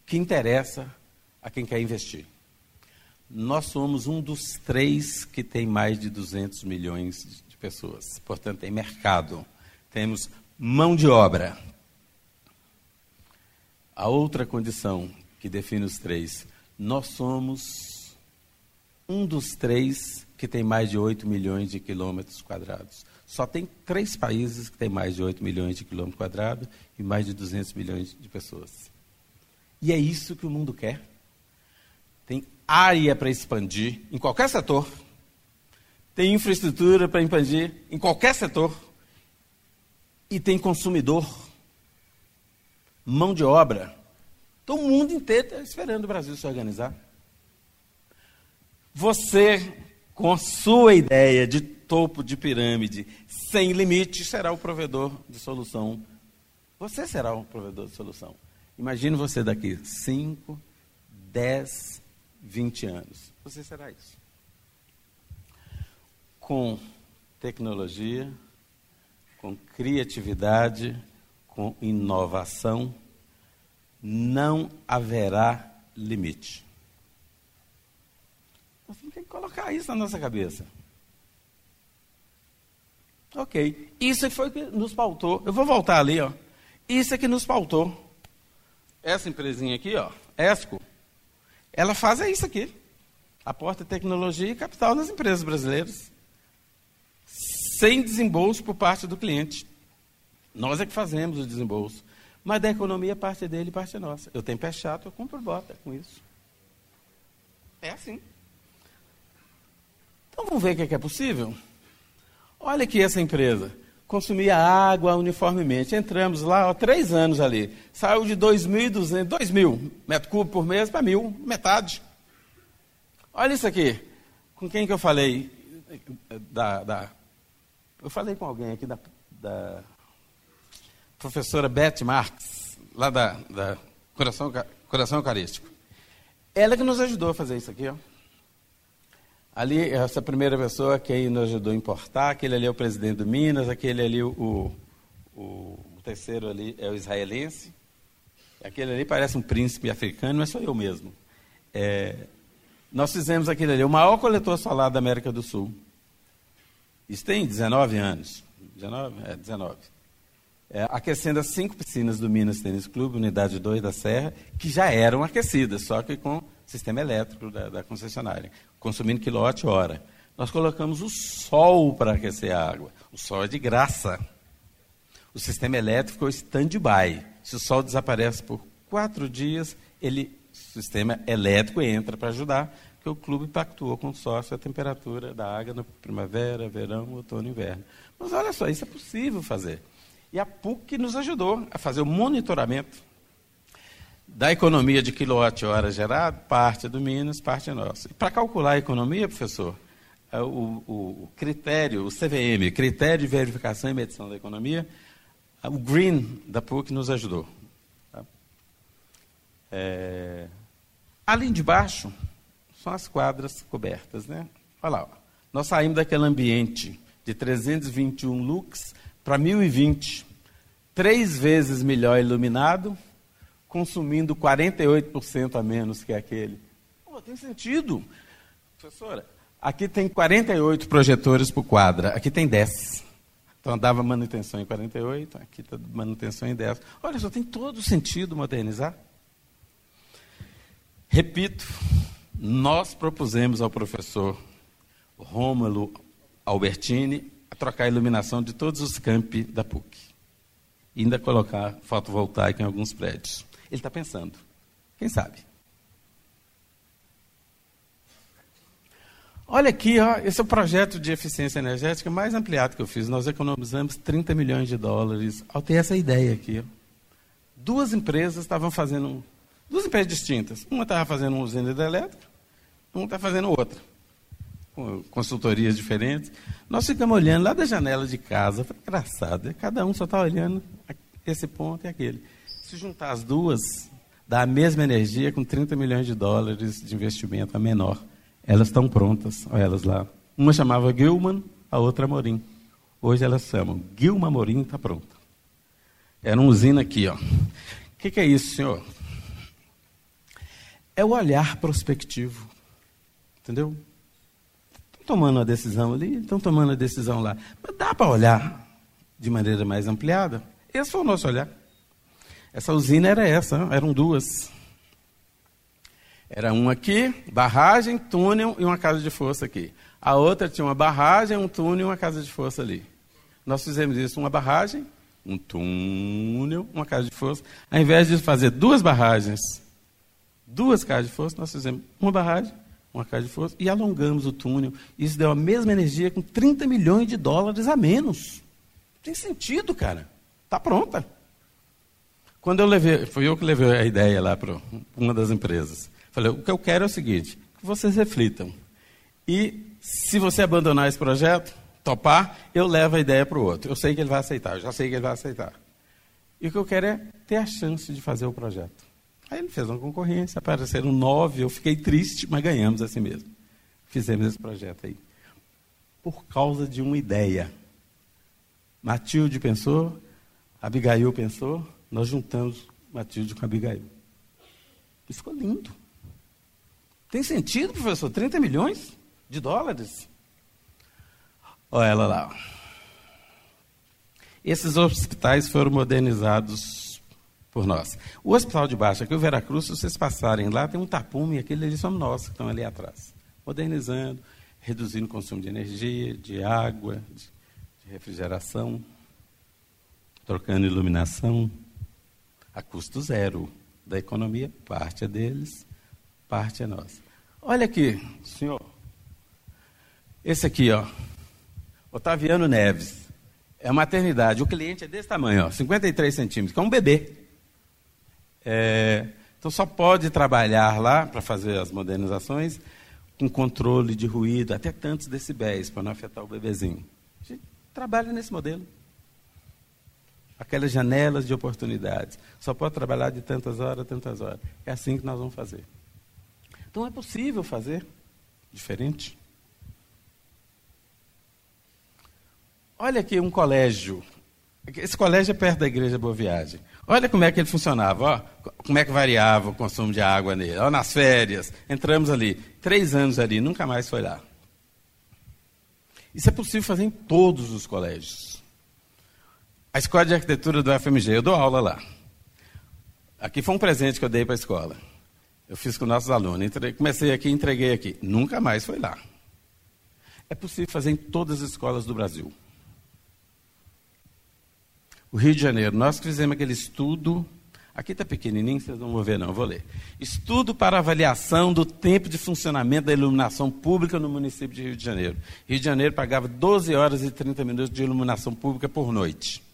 que interessam a quem quer investir. Nós somos um dos três que tem mais de 200 milhões de pessoas. Portanto, tem mercado. Temos mão de obra. A outra condição que define os três, nós somos um dos três que tem mais de 8 milhões de quilômetros quadrados. Só tem três países que têm mais de 8 milhões de quilômetros quadrados e mais de 200 milhões de pessoas. E é isso que o mundo quer. Tem área para expandir em qualquer setor. Tem infraestrutura para expandir em qualquer setor. E tem consumidor, mão de obra. Então o mundo inteiro está esperando o Brasil se organizar. Você, com a sua ideia de topo de pirâmide, sem limite, será o provedor de solução. Você será o provedor de solução. Imagine você daqui 5, 10, 20 anos. Você será isso. Com tecnologia, com criatividade, com inovação, não haverá limite. Nós temos que colocar isso na nossa cabeça. Ok. Isso foi que nos pautou. Eu vou voltar ali, ó. Isso é que nos pautou. Essa empresinha aqui, ó, ESCO, ela faz é isso aqui. Aporta tecnologia e capital nas empresas brasileiras. Sem desembolso por parte do cliente. Nós é que fazemos o desembolso. Mas da economia, parte dele e parte nossa. Eu tenho pé chato, eu compro bota com isso. É assim. Então vamos ver o que é, que é possível? Olha aqui essa empresa consumia água uniformemente. Entramos lá, ó, três anos ali. Saiu de 2.200, 2.000 metros cúbicos por mês para mil, metade. Olha isso aqui. Com quem que eu falei? Da, da eu falei com alguém aqui da, da professora Beth Marx, lá da, da Coração, Coração Eucarístico. Ela que nos ajudou a fazer isso aqui, ó. Ali, essa primeira pessoa que nos ajudou a importar, aquele ali é o presidente do Minas, aquele ali, o, o, o terceiro ali é o israelense. Aquele ali parece um príncipe africano, mas sou eu mesmo. É, nós fizemos aquele ali, o maior coletor solar da América do Sul. Isso tem 19 anos. 19? É, 19. É, aquecendo as cinco piscinas do Minas Tênis Clube, unidade 2 da Serra, que já eram aquecidas, só que com sistema elétrico da, da concessionária, consumindo quilowatt-hora. Nós colocamos o sol para aquecer a água. O sol é de graça. O sistema elétrico ficou stand-by. Se o sol desaparece por quatro dias, ele, o sistema elétrico entra para ajudar, porque o clube pactuou com o sócio a temperatura da água na primavera, verão, outono e inverno. Mas olha só, isso é possível fazer. E a PUC nos ajudou a fazer o monitoramento da economia de quilowatt-hora gerado, parte do Minas, parte nossa. Para calcular a economia, professor, é o, o, critério, o CVM, Critério de Verificação e Medição da Economia, o Green da PUC nos ajudou. Tá? É... Além de baixo, são as quadras cobertas. Né? Olha lá, ó. nós saímos daquele ambiente de 321 lux para 1020, três vezes melhor iluminado, consumindo 48% a menos que aquele. Pô, tem sentido. Professora, aqui tem 48 projetores por quadra, aqui tem 10. Então dava manutenção em 48, aqui está manutenção em 10. Olha só, tem todo sentido modernizar. Repito, nós propusemos ao professor Rômulo Albertini a trocar a iluminação de todos os campi da PUC. E ainda colocar fotovoltaica em alguns prédios. Ele está pensando. Quem sabe? Olha aqui, ó, esse é o projeto de eficiência energética mais ampliado que eu fiz. Nós economizamos 30 milhões de dólares ao ter essa ideia aqui. Duas empresas estavam fazendo, duas empresas distintas. Uma estava fazendo uma usina hidrelétrica, uma está fazendo outra. Com consultorias diferentes. Nós ficamos olhando lá da janela de casa. Foi engraçado. Cada um só está olhando esse ponto e aquele. Se juntar as duas, dá a mesma energia com 30 milhões de dólares de investimento a menor. Elas estão prontas, olha elas lá. Uma chamava Gilman, a outra Morim. Hoje elas chamam Gilma Morim está pronta. Era uma usina aqui, ó. O que, que é isso, senhor? É o olhar prospectivo. Entendeu? Estão tomando a decisão ali, estão tomando a decisão lá. Mas dá para olhar de maneira mais ampliada? Esse foi o nosso olhar. Essa usina era essa, eram duas. Era uma aqui, barragem, túnel e uma casa de força aqui. A outra tinha uma barragem, um túnel e uma casa de força ali. Nós fizemos isso, uma barragem, um túnel, uma casa de força. Ao invés de fazer duas barragens, duas casas de força, nós fizemos uma barragem, uma casa de força e alongamos o túnel. Isso deu a mesma energia com 30 milhões de dólares a menos. Tem sentido, cara. Está pronta. Quando eu levei, foi eu que levei a ideia lá para uma das empresas. Falei, o que eu quero é o seguinte, que vocês reflitam. E se você abandonar esse projeto, topar, eu levo a ideia para o outro. Eu sei que ele vai aceitar, eu já sei que ele vai aceitar. E o que eu quero é ter a chance de fazer o projeto. Aí ele fez uma concorrência, apareceram nove, eu fiquei triste, mas ganhamos assim mesmo. Fizemos esse projeto aí. Por causa de uma ideia. Matilde pensou, Abigail pensou, nós juntamos Matilde com Abigail. Isso ficou lindo. Tem sentido, professor? 30 milhões de dólares? Olha ela lá. Esses hospitais foram modernizados por nós. O hospital de baixo, aqui o Veracruz, se vocês passarem lá, tem um tapume, aquele ali somos nós que estão ali atrás. Modernizando, reduzindo o consumo de energia, de água, de refrigeração, trocando iluminação a custo zero da economia, parte é deles, parte é nossa. Olha aqui, senhor. Esse aqui, ó. Otaviano Neves. É a maternidade. O cliente é desse tamanho, ó, 53 centímetros, que é um bebê. É, então só pode trabalhar lá para fazer as modernizações com controle de ruído, até tantos decibéis, para não afetar o bebezinho. A gente trabalha nesse modelo aquelas janelas de oportunidades. Só pode trabalhar de tantas horas, tantas horas. É assim que nós vamos fazer. Então é possível fazer diferente. Olha aqui um colégio. Esse colégio é perto da igreja Boa Viagem. Olha como é que ele funcionava, ó, como é que variava o consumo de água nele. Ó, nas férias, entramos ali, três anos ali, nunca mais foi lá. Isso é possível fazer em todos os colégios. A escola de arquitetura do FMG, eu dou aula lá. Aqui foi um presente que eu dei para a escola. Eu fiz com nossos alunos. comecei aqui, entreguei aqui. Nunca mais foi lá. É possível fazer em todas as escolas do Brasil. O Rio de Janeiro, nós fizemos aquele estudo. Aqui está pequenininho, vocês não vão ver, não, vou ler. Estudo para avaliação do tempo de funcionamento da iluminação pública no município de Rio de Janeiro. Rio de Janeiro pagava 12 horas e 30 minutos de iluminação pública por noite.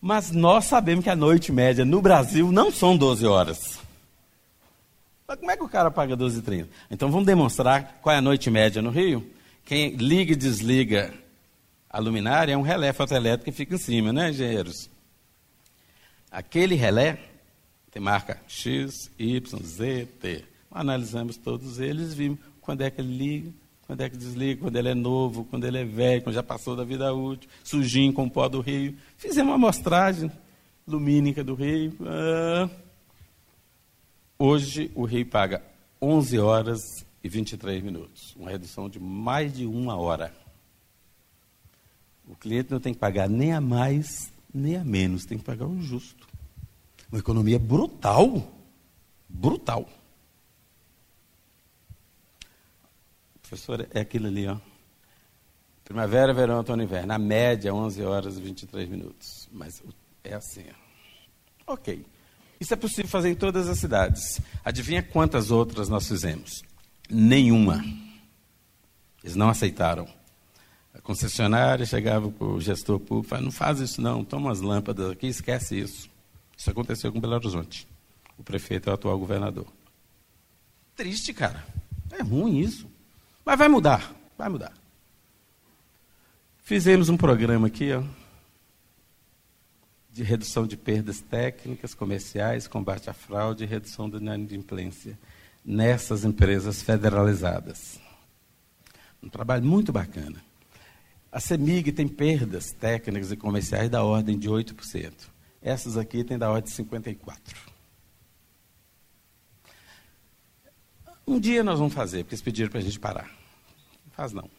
Mas nós sabemos que a noite média no Brasil não são 12 horas. Mas como é que o cara paga 12 e 30? Então vamos demonstrar qual é a noite média no Rio? Quem liga e desliga a luminária é um relé fotoelétrico que fica em cima, né, engenheiros? Aquele relé tem marca X, Y, Z, T. Analisamos todos eles, vimos quando é que ele liga, quando é que desliga, quando ele é novo, quando ele é velho, quando já passou da vida útil, sujinho com o pó do rio. Fizemos uma amostragem lumínica do rio. Ah. Hoje o rio paga 11 horas e 23 minutos, uma redução de mais de uma hora. O cliente não tem que pagar nem a mais, nem a menos, tem que pagar o justo. Uma economia brutal. Brutal. Professor, é aquilo ali, ó. Primavera, verão, outono inverno. Na média, 11 horas e 23 minutos. Mas é assim. Ok. Isso é possível fazer em todas as cidades. Adivinha quantas outras nós fizemos? Nenhuma. Eles não aceitaram. A concessionária chegava para o gestor público e falava, não faz isso não, toma as lâmpadas aqui, esquece isso. Isso aconteceu com Belo Horizonte. O prefeito é o atual governador. Triste, cara. É ruim isso. Mas vai mudar, vai mudar. Fizemos um programa aqui, ó. de redução de perdas técnicas, comerciais, combate à fraude e redução da inadimplência nessas empresas federalizadas. Um trabalho muito bacana. A CEMIG tem perdas técnicas e comerciais da ordem de 8%. Essas aqui têm da ordem de 54%. Um dia nós vamos fazer, porque eles pediram para a gente parar. Não faz não.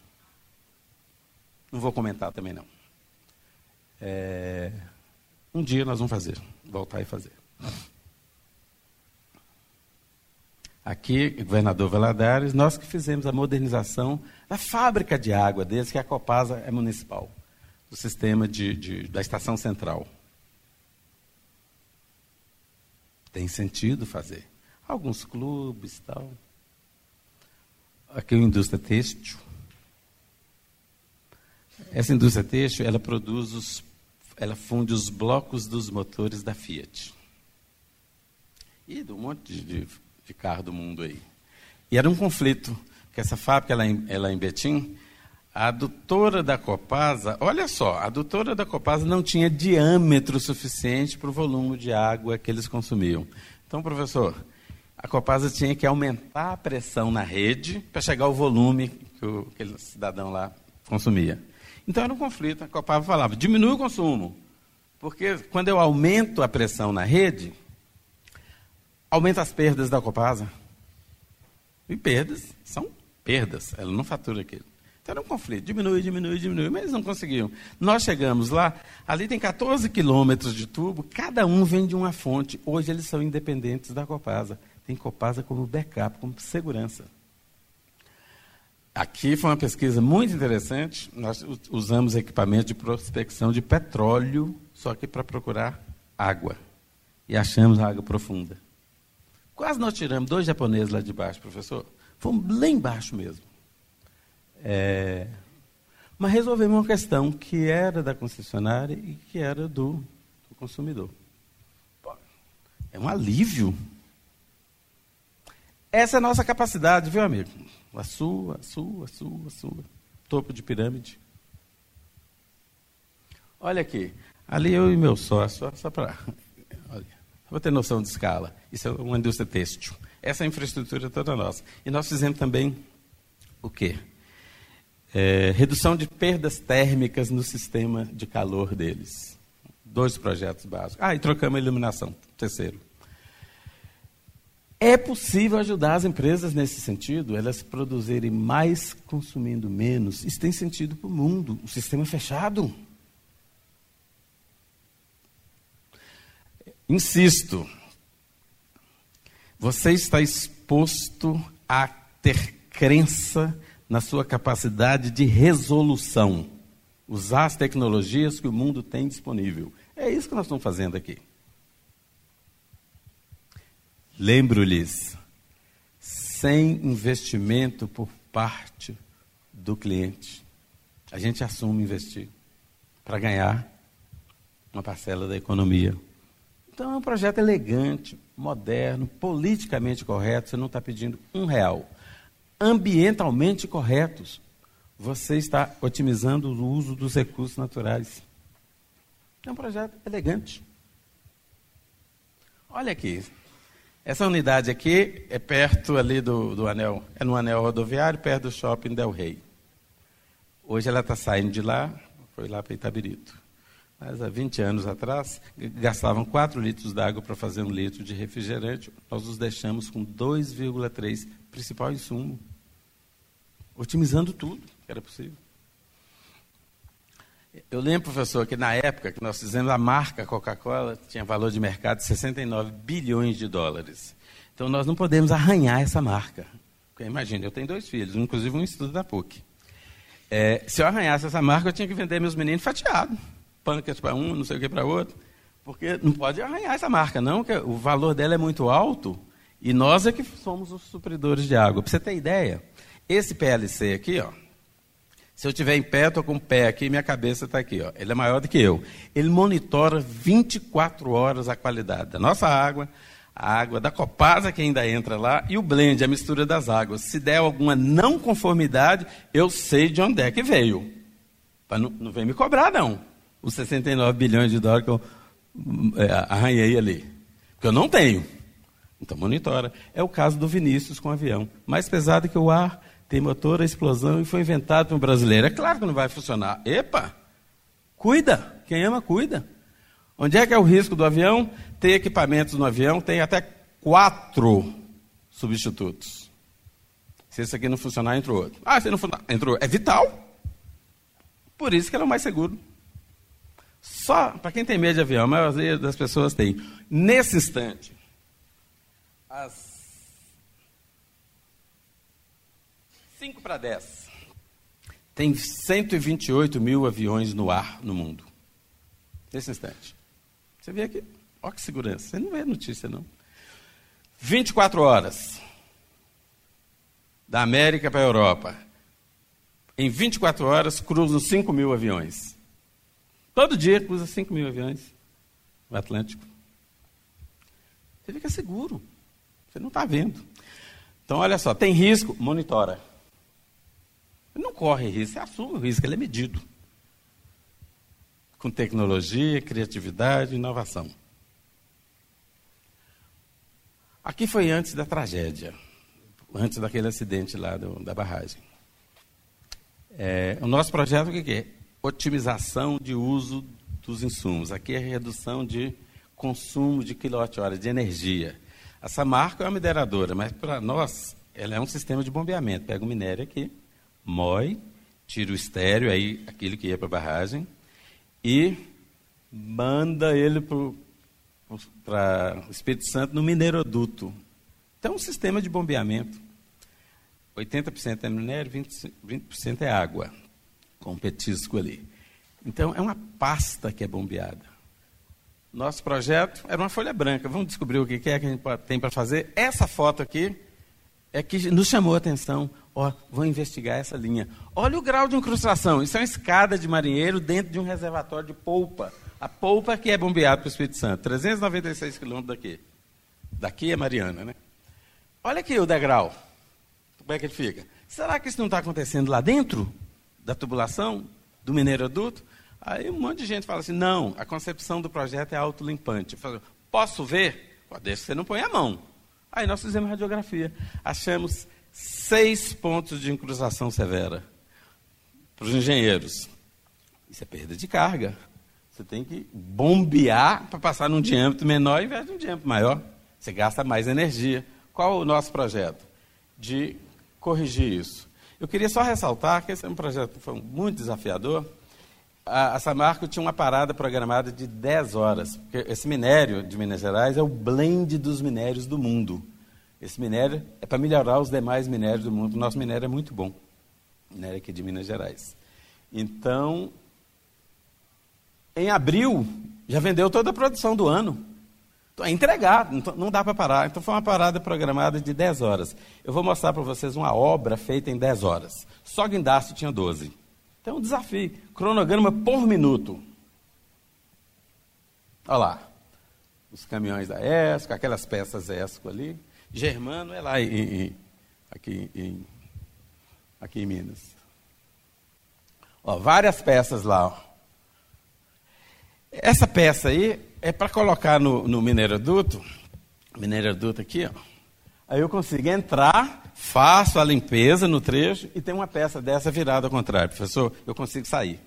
Não vou comentar também não. É... Um dia nós vamos fazer, voltar e fazer. Aqui, governador Valadares, nós que fizemos a modernização da fábrica de água deles, que a Copasa é municipal, do sistema de, de, da estação central. Tem sentido fazer. Alguns clubes tal. Aqui a indústria têxtil. Essa indústria têxtil, ela produz os, ela funde os blocos dos motores da Fiat. E de um monte de, de carro do mundo aí. E era um conflito, que essa fábrica, ela, ela em Betim, a adutora da Copasa, olha só, a adutora da Copasa não tinha diâmetro suficiente para o volume de água que eles consumiam. Então, professor, a Copasa tinha que aumentar a pressão na rede para chegar ao volume que o, aquele cidadão lá consumia. Então era um conflito. A Copasa falava: diminui o consumo. Porque quando eu aumento a pressão na rede, aumenta as perdas da Copasa. E perdas são perdas, ela não fatura aquilo. Então era um conflito, diminui, diminui, diminui, mas eles não conseguiam. Nós chegamos lá, ali tem 14 quilômetros de tubo, cada um vem de uma fonte. Hoje eles são independentes da Copasa. Tem Copasa como backup, como segurança. Aqui foi uma pesquisa muito interessante. Nós usamos equipamento de prospecção de petróleo, só que para procurar água. E achamos água profunda. Quase nós tiramos dois japoneses lá de baixo, professor. Fomos lá embaixo mesmo. É... Mas resolvemos uma questão que era da concessionária e que era do, do consumidor. É um alívio. Essa é a nossa capacidade, viu, amigo? A sua, a sua, a sua, a sua. Topo de pirâmide. Olha aqui. Ali eu e meu sócio, só, para. Vou ter noção de escala. Isso é uma indústria têxtil. Essa é infraestrutura toda nossa. E nós fizemos também o quê? É, redução de perdas térmicas no sistema de calor deles. Dois projetos básicos. Ah, e trocamos a iluminação. Terceiro. É possível ajudar as empresas nesse sentido, elas produzirem mais consumindo menos. Isso tem sentido para o mundo. O sistema é fechado. Insisto, você está exposto a ter crença na sua capacidade de resolução. Usar as tecnologias que o mundo tem disponível. É isso que nós estamos fazendo aqui. Lembro-lhes, sem investimento por parte do cliente, a gente assume investir para ganhar uma parcela da economia. Então é um projeto elegante, moderno, politicamente correto, você não está pedindo um real. Ambientalmente corretos, você está otimizando o uso dos recursos naturais. É um projeto elegante. Olha aqui, essa unidade aqui é perto ali do, do anel, é no anel rodoviário, perto do shopping Del Rey. Hoje ela está saindo de lá, foi lá para Itabirito. Mas há 20 anos atrás, gastavam 4 litros d'água para fazer um litro de refrigerante. Nós os deixamos com 2,3, principal insumo. Otimizando tudo que era possível. Eu lembro, professor, que na época que nós fizemos a marca Coca-Cola, tinha valor de mercado de 69 bilhões de dólares. Então nós não podemos arranhar essa marca. Porque, imagina, eu tenho dois filhos, inclusive um estudo da PUC. É, se eu arranhasse essa marca, eu tinha que vender meus meninos fatiados. Pâncreas para um, não sei o que para outro. Porque não pode arranhar essa marca, não, que o valor dela é muito alto e nós é que somos os supridores de água. Para você ter ideia, esse PLC aqui, ó, se eu estiver em pé, estou com o pé aqui, minha cabeça está aqui. Ó. Ele é maior do que eu. Ele monitora 24 horas a qualidade da nossa água, a água da Copasa que ainda entra lá e o blend, a mistura das águas. Se der alguma não conformidade, eu sei de onde é que veio. Não, não vem me cobrar, não. Os 69 bilhões de dólares que eu é, arranhei ali. Porque eu não tenho. Então monitora. É o caso do Vinícius com o avião. Mais pesado que o ar, tem motor, a explosão e foi inventado para um brasileiro. É claro que não vai funcionar. Epa! Cuida! Quem ama, cuida. Onde é que é o risco do avião? Tem equipamentos no avião, tem até quatro substitutos. Se esse aqui não funcionar, entra outro. Ah, se não funcionar, entrou. É vital. Por isso que ele é o mais seguro. Só para quem tem medo de avião, a maioria das pessoas tem. Nesse instante, às 5 para 10, tem 128 mil aviões no ar no mundo. Nesse instante. Você vê aqui, olha que segurança. Você não vê notícia, não. 24 horas. Da América para a Europa. Em 24 horas cruzam 5 mil aviões. Todo dia cruza 5 mil aviões no Atlântico. Você fica seguro. Você não está vendo. Então, olha só, tem risco, monitora. Não corre risco, você assume o risco, ele é medido. Com tecnologia, criatividade, inovação. Aqui foi antes da tragédia, antes daquele acidente lá do, da barragem. É, o nosso projeto o que é? Otimização de uso dos insumos. Aqui é redução de consumo de quilowatt-hora de energia. Essa marca é uma mineradora, mas para nós ela é um sistema de bombeamento. Pega o minério aqui, moe, tira o estéreo, aí aquele que ia para a barragem, e manda ele para o Espírito Santo no mineroduto. Então, um sistema de bombeamento. 80% é minério, 20%, 20 é água, com petisco ali. Então, é uma pasta que é bombeada. Nosso projeto era uma folha branca. Vamos descobrir o que é que a gente tem para fazer. Essa foto aqui é que nos chamou a atenção. Ó, vou investigar essa linha. Olha o grau de incrustação. Isso é uma escada de marinheiro dentro de um reservatório de polpa. A polpa que é bombeada para o Espírito Santo. 396 quilômetros daqui. Daqui é Mariana, né? Olha aqui o degrau. Como é que ele fica? Será que isso não está acontecendo lá dentro da tubulação, do mineroduto? Aí um monte de gente fala assim: não, a concepção do projeto é autolimpante. Eu falo, Posso ver? Deixa que você não põe a mão. Aí nós fizemos radiografia. Achamos seis pontos de encruzação severa para os engenheiros. Isso é perda de carga. Você tem que bombear para passar num diâmetro menor em vez de um diâmetro maior. Você gasta mais energia. Qual o nosso projeto? De corrigir isso. Eu queria só ressaltar que esse é um projeto que foi muito desafiador a, a Samarco tinha uma parada programada de 10 horas. Porque esse minério de Minas Gerais é o blend dos minérios do mundo. Esse minério é para melhorar os demais minérios do mundo. O nosso minério é muito bom. Minério aqui de Minas Gerais. Então, em abril, já vendeu toda a produção do ano. Então, é entregar, não dá para parar. Então, foi uma parada programada de 10 horas. Eu vou mostrar para vocês uma obra feita em 10 horas. Só guindaste tinha 12. Então, um desafio. Cronograma por minuto. Olha lá. Os caminhões da ESCO, aquelas peças ESCO ali. Germano é lá em, em, aqui, em, aqui em Minas. Ó, várias peças lá. Ó. Essa peça aí é para colocar no, no mineroduto. Mineroduto aqui, ó. Aí eu consigo entrar, faço a limpeza no trecho e tem uma peça dessa virada ao contrário. Professor, eu consigo sair.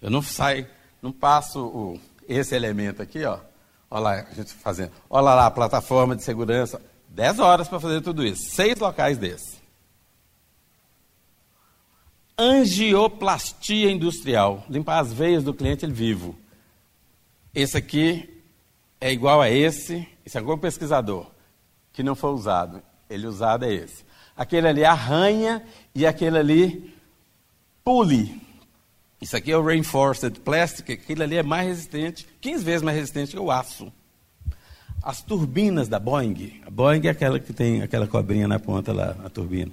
Eu não saio, não passo o, esse elemento aqui, ó. Olha lá, a gente fazendo. Olha lá a plataforma de segurança. Dez horas para fazer tudo isso. Seis locais desses. Angioplastia industrial. Limpar as veias do cliente ele vivo. Esse aqui é igual a esse. Esse é algum pesquisador que não foi usado. Ele usado é esse. Aquele ali arranha e aquele ali pule. Isso aqui é o reinforced plastic, aquele ali é mais resistente, 15 vezes mais resistente que o aço. As turbinas da Boeing, a Boeing é aquela que tem aquela cobrinha na ponta lá, a turbina.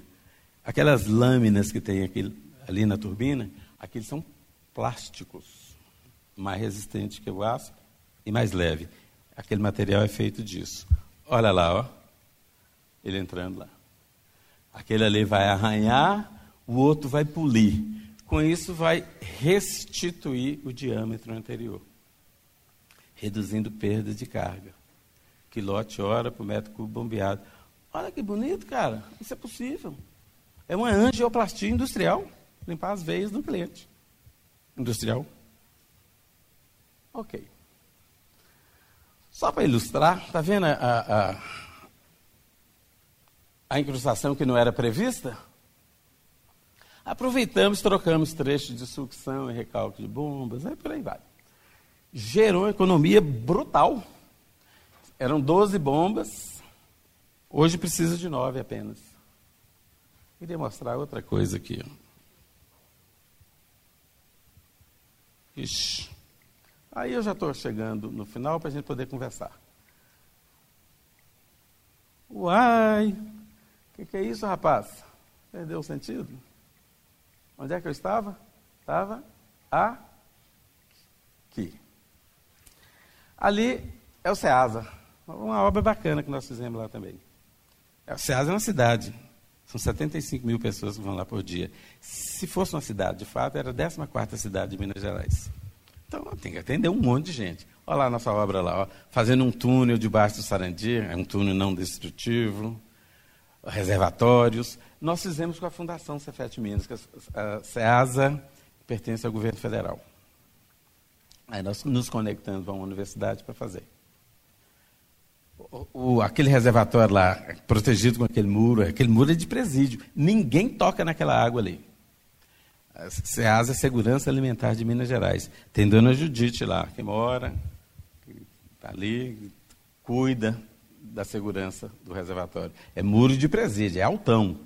Aquelas lâminas que tem aqui, ali na turbina, aqueles são plásticos, mais resistentes que o aço e mais leve. Aquele material é feito disso. Olha lá, ó ele entrando lá. Aquele ali vai arranhar, o outro vai polir. Com isso, vai restituir o diâmetro anterior. reduzindo perda de carga. Quilowatt-hora por metro cubo bombeado. Olha que bonito, cara. Isso é possível. É uma angioplastia industrial. Limpar as veias do cliente. Industrial. Ok. Só para ilustrar, está vendo a, a, a incrustação que não era prevista? Aproveitamos, trocamos trechos de sucção e recalque de bombas, aí por aí vai. Gerou uma economia brutal. Eram 12 bombas, hoje precisa de 9 apenas. Queria mostrar outra coisa aqui. Ixi. Aí eu já estou chegando no final para a gente poder conversar. Uai! O que, que é isso, rapaz? Perdeu o sentido? Onde é que eu estava? Estava aqui. Ali é o Ceasa. Uma obra bacana que nós fizemos lá também. É, o Ceasa é uma cidade. São 75 mil pessoas que vão lá por dia. Se fosse uma cidade, de fato, era a 14 cidade de Minas Gerais. Então, tem que atender um monte de gente. Olha lá a nossa obra lá, ó, fazendo um túnel debaixo do Sarandir, é um túnel não destrutivo, reservatórios. Nós fizemos com a Fundação Cefet Minas, que a SEASA pertence ao governo federal. Aí nós nos conectamos a uma universidade para fazer. O, aquele reservatório lá, protegido com aquele muro, aquele muro é de presídio. Ninguém toca naquela água ali. SEASA é Segurança Alimentar de Minas Gerais. Tem dona Judite lá, que mora, está ali, cuida da segurança do reservatório. É muro de presídio, é altão.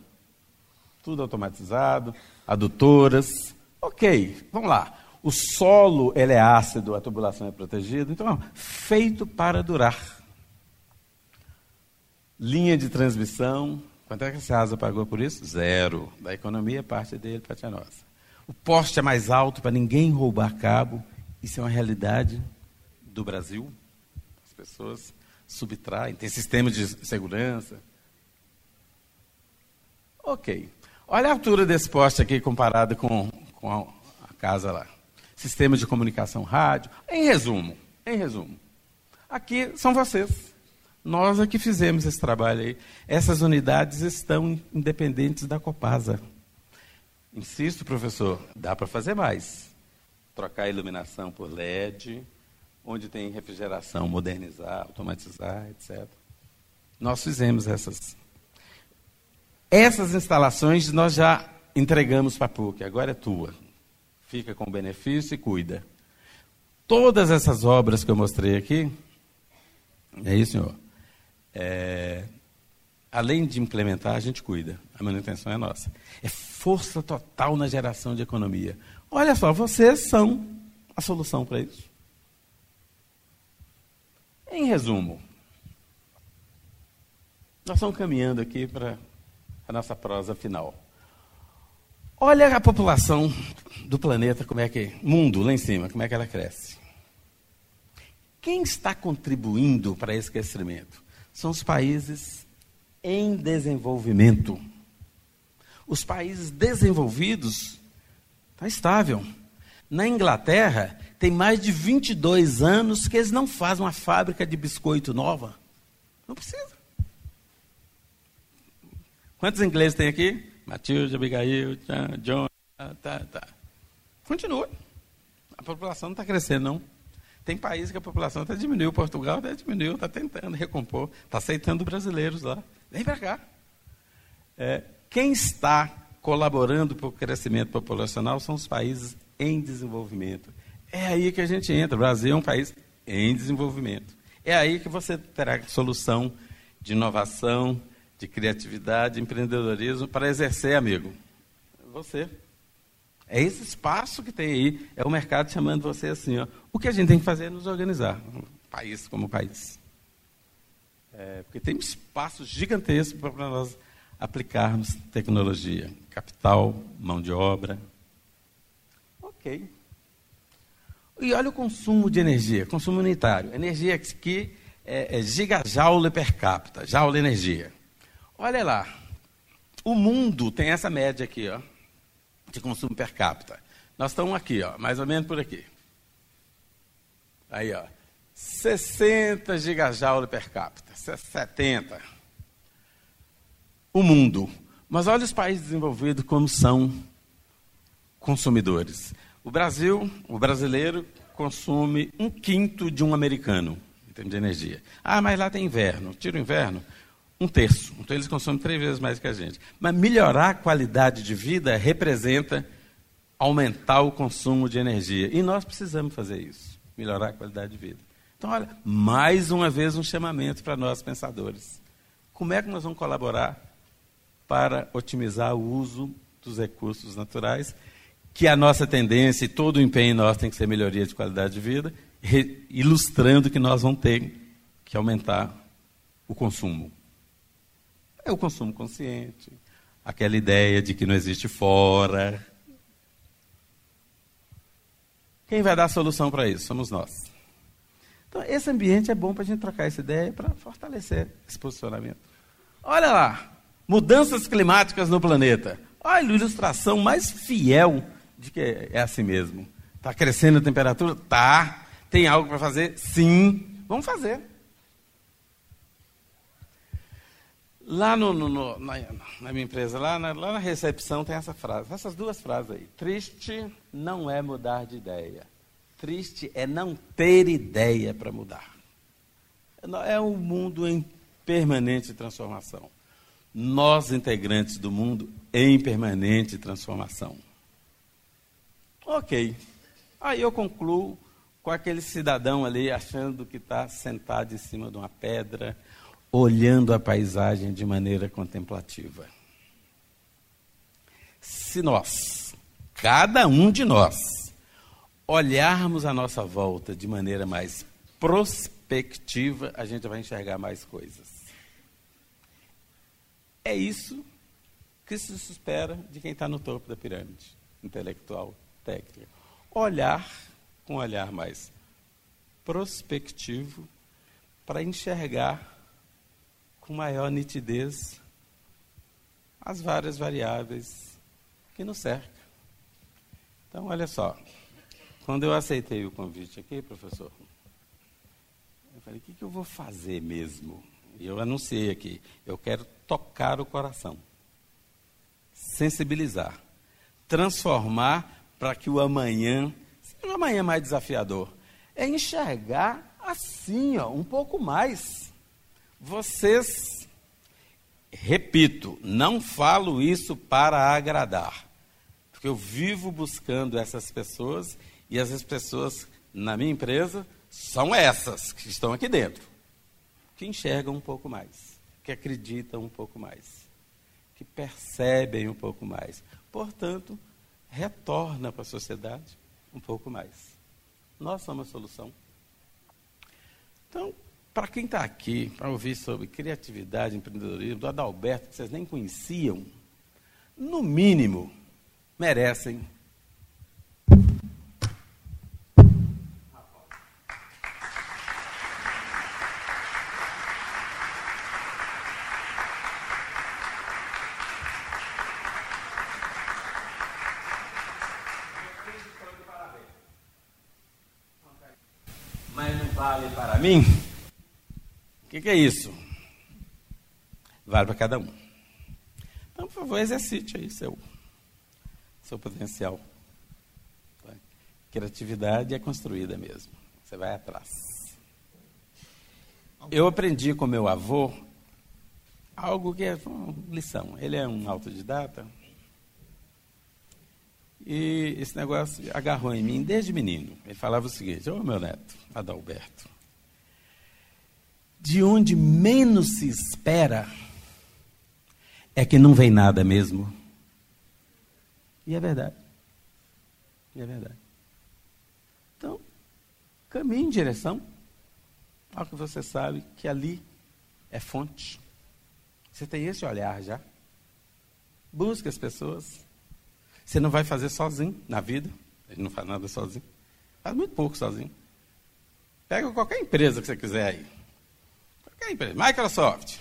Tudo automatizado, adutoras. Ok, vamos lá. O solo ele é ácido, a tubulação é protegida. Então, feito para durar. Linha de transmissão. Quanto é que a SEASA pagou por isso? Zero. Da economia, parte dele, parte a nossa. O poste é mais alto para ninguém roubar cabo. Isso é uma realidade do Brasil. As pessoas subtraem, tem sistemas de segurança. Ok. Olha a altura desse poste aqui comparado com, com a, a casa lá. Sistema de comunicação rádio. Em resumo, em resumo, aqui são vocês. Nós é que fizemos esse trabalho aí. Essas unidades estão independentes da Copasa. Insisto, professor, dá para fazer mais. Trocar a iluminação por LED, onde tem refrigeração, modernizar, automatizar, etc. Nós fizemos essas. Essas instalações nós já entregamos para a PUC, agora é tua. Fica com benefício e cuida. Todas essas obras que eu mostrei aqui, é isso, senhor? É, além de implementar, a gente cuida. A manutenção é nossa. É força total na geração de economia. Olha só, vocês são a solução para isso. Em resumo, nós estamos caminhando aqui para a nossa prosa final. Olha a população do planeta, como é que. Mundo, lá em cima, como é que ela cresce. Quem está contribuindo para esse crescimento? São os países em desenvolvimento. Os países desenvolvidos está estável. Na Inglaterra, tem mais de 22 anos que eles não fazem uma fábrica de biscoito nova. Não precisa. Quantos ingleses tem aqui? Matilde, Abigail, John, tá, tá. Continua. A população não está crescendo, não. Tem países que a população até diminuiu. Portugal até diminuiu, está tentando recompor, está aceitando brasileiros lá. Vem para cá. É, quem está colaborando para o crescimento populacional são os países em desenvolvimento. É aí que a gente entra. O Brasil é um país em desenvolvimento. É aí que você terá solução de inovação, de criatividade, de empreendedorismo para exercer, amigo. Você. É esse espaço que tem aí, é o mercado chamando você assim. Ó. O que a gente tem que fazer é nos organizar, um país como país. É, porque tem espaço gigantesco para nós aplicarmos tecnologia, capital, mão de obra. Ok. E olha o consumo de energia, consumo unitário. Energia que é, é gigajoule per capita, joule energia. Olha lá, o mundo tem essa média aqui, ó, de consumo per capita. Nós estamos aqui, ó, mais ou menos por aqui. Aí, ó, 60 gigajoule per capita, 70. O mundo. Mas olha os países desenvolvidos como são consumidores. O Brasil, o brasileiro, consome um quinto de um americano em termos de energia. Ah, mas lá tem inverno. Tira o inverno, um terço. Então eles consomem três vezes mais que a gente. Mas melhorar a qualidade de vida representa aumentar o consumo de energia. E nós precisamos fazer isso, melhorar a qualidade de vida. Então, olha, mais uma vez um chamamento para nós pensadores. Como é que nós vamos colaborar para otimizar o uso dos recursos naturais, que a nossa tendência e todo o empenho nosso tem que ser melhoria de qualidade de vida, ilustrando que nós vamos ter que aumentar o consumo. É o consumo consciente, aquela ideia de que não existe fora, quem vai dar a solução para isso? Somos nós. Então, esse ambiente é bom para a gente trocar essa ideia para fortalecer esse posicionamento. Olha lá, mudanças climáticas no planeta. Olha a ilustração mais fiel de que é assim mesmo. Está crescendo a temperatura? Tá. Tem algo para fazer? Sim. Vamos fazer. Lá no, no, no, na, na, minha empresa, lá na, lá na recepção, tem essa frase, essas duas frases aí. Triste não é mudar de ideia. Triste é não ter ideia para mudar. É um mundo em permanente transformação. Nós, integrantes do mundo, em permanente transformação. Ok. Aí eu concluo com aquele cidadão ali achando que está sentado em cima de uma pedra, olhando a paisagem de maneira contemplativa. Se nós, cada um de nós, olharmos a nossa volta de maneira mais prospectiva, a gente vai enxergar mais coisas. É isso que se espera de quem está no topo da pirâmide intelectual, técnica. Olhar com um olhar mais prospectivo para enxergar com maior nitidez as várias variáveis que nos cercam. Então, olha só, quando eu aceitei o convite aqui, professor, eu falei, o que, que eu vou fazer mesmo? E eu anunciei aqui, eu quero tocar o coração, sensibilizar, transformar para que o amanhã seja um amanhã mais desafiador. É enxergar assim, ó, um pouco mais vocês, repito, não falo isso para agradar, porque eu vivo buscando essas pessoas e essas pessoas na minha empresa são essas que estão aqui dentro, que enxergam um pouco mais, que acreditam um pouco mais, que percebem um pouco mais. Portanto, retorna para a sociedade um pouco mais. Nós somos a solução. Então, para quem está aqui para ouvir sobre criatividade, empreendedorismo, do Adalberto, que vocês nem conheciam, no mínimo, merecem mas não vale para mim que, que é isso? Vale para cada um. Então, por favor, exercite aí seu, seu potencial. Criatividade é construída mesmo. Você vai atrás. Eu aprendi com meu avô algo que é uma lição. Ele é um autodidata. E esse negócio agarrou em mim desde menino. Ele falava o seguinte: Ô meu neto, Adalberto, de onde menos se espera, é que não vem nada mesmo. E é verdade. E é verdade. Então, caminhe em direção ao que você sabe que ali é fonte. Você tem esse olhar já. Busque as pessoas. Você não vai fazer sozinho na vida. Ele não faz nada sozinho. Faz muito pouco sozinho. Pega qualquer empresa que você quiser aí. Qualquer empresa. Microsoft,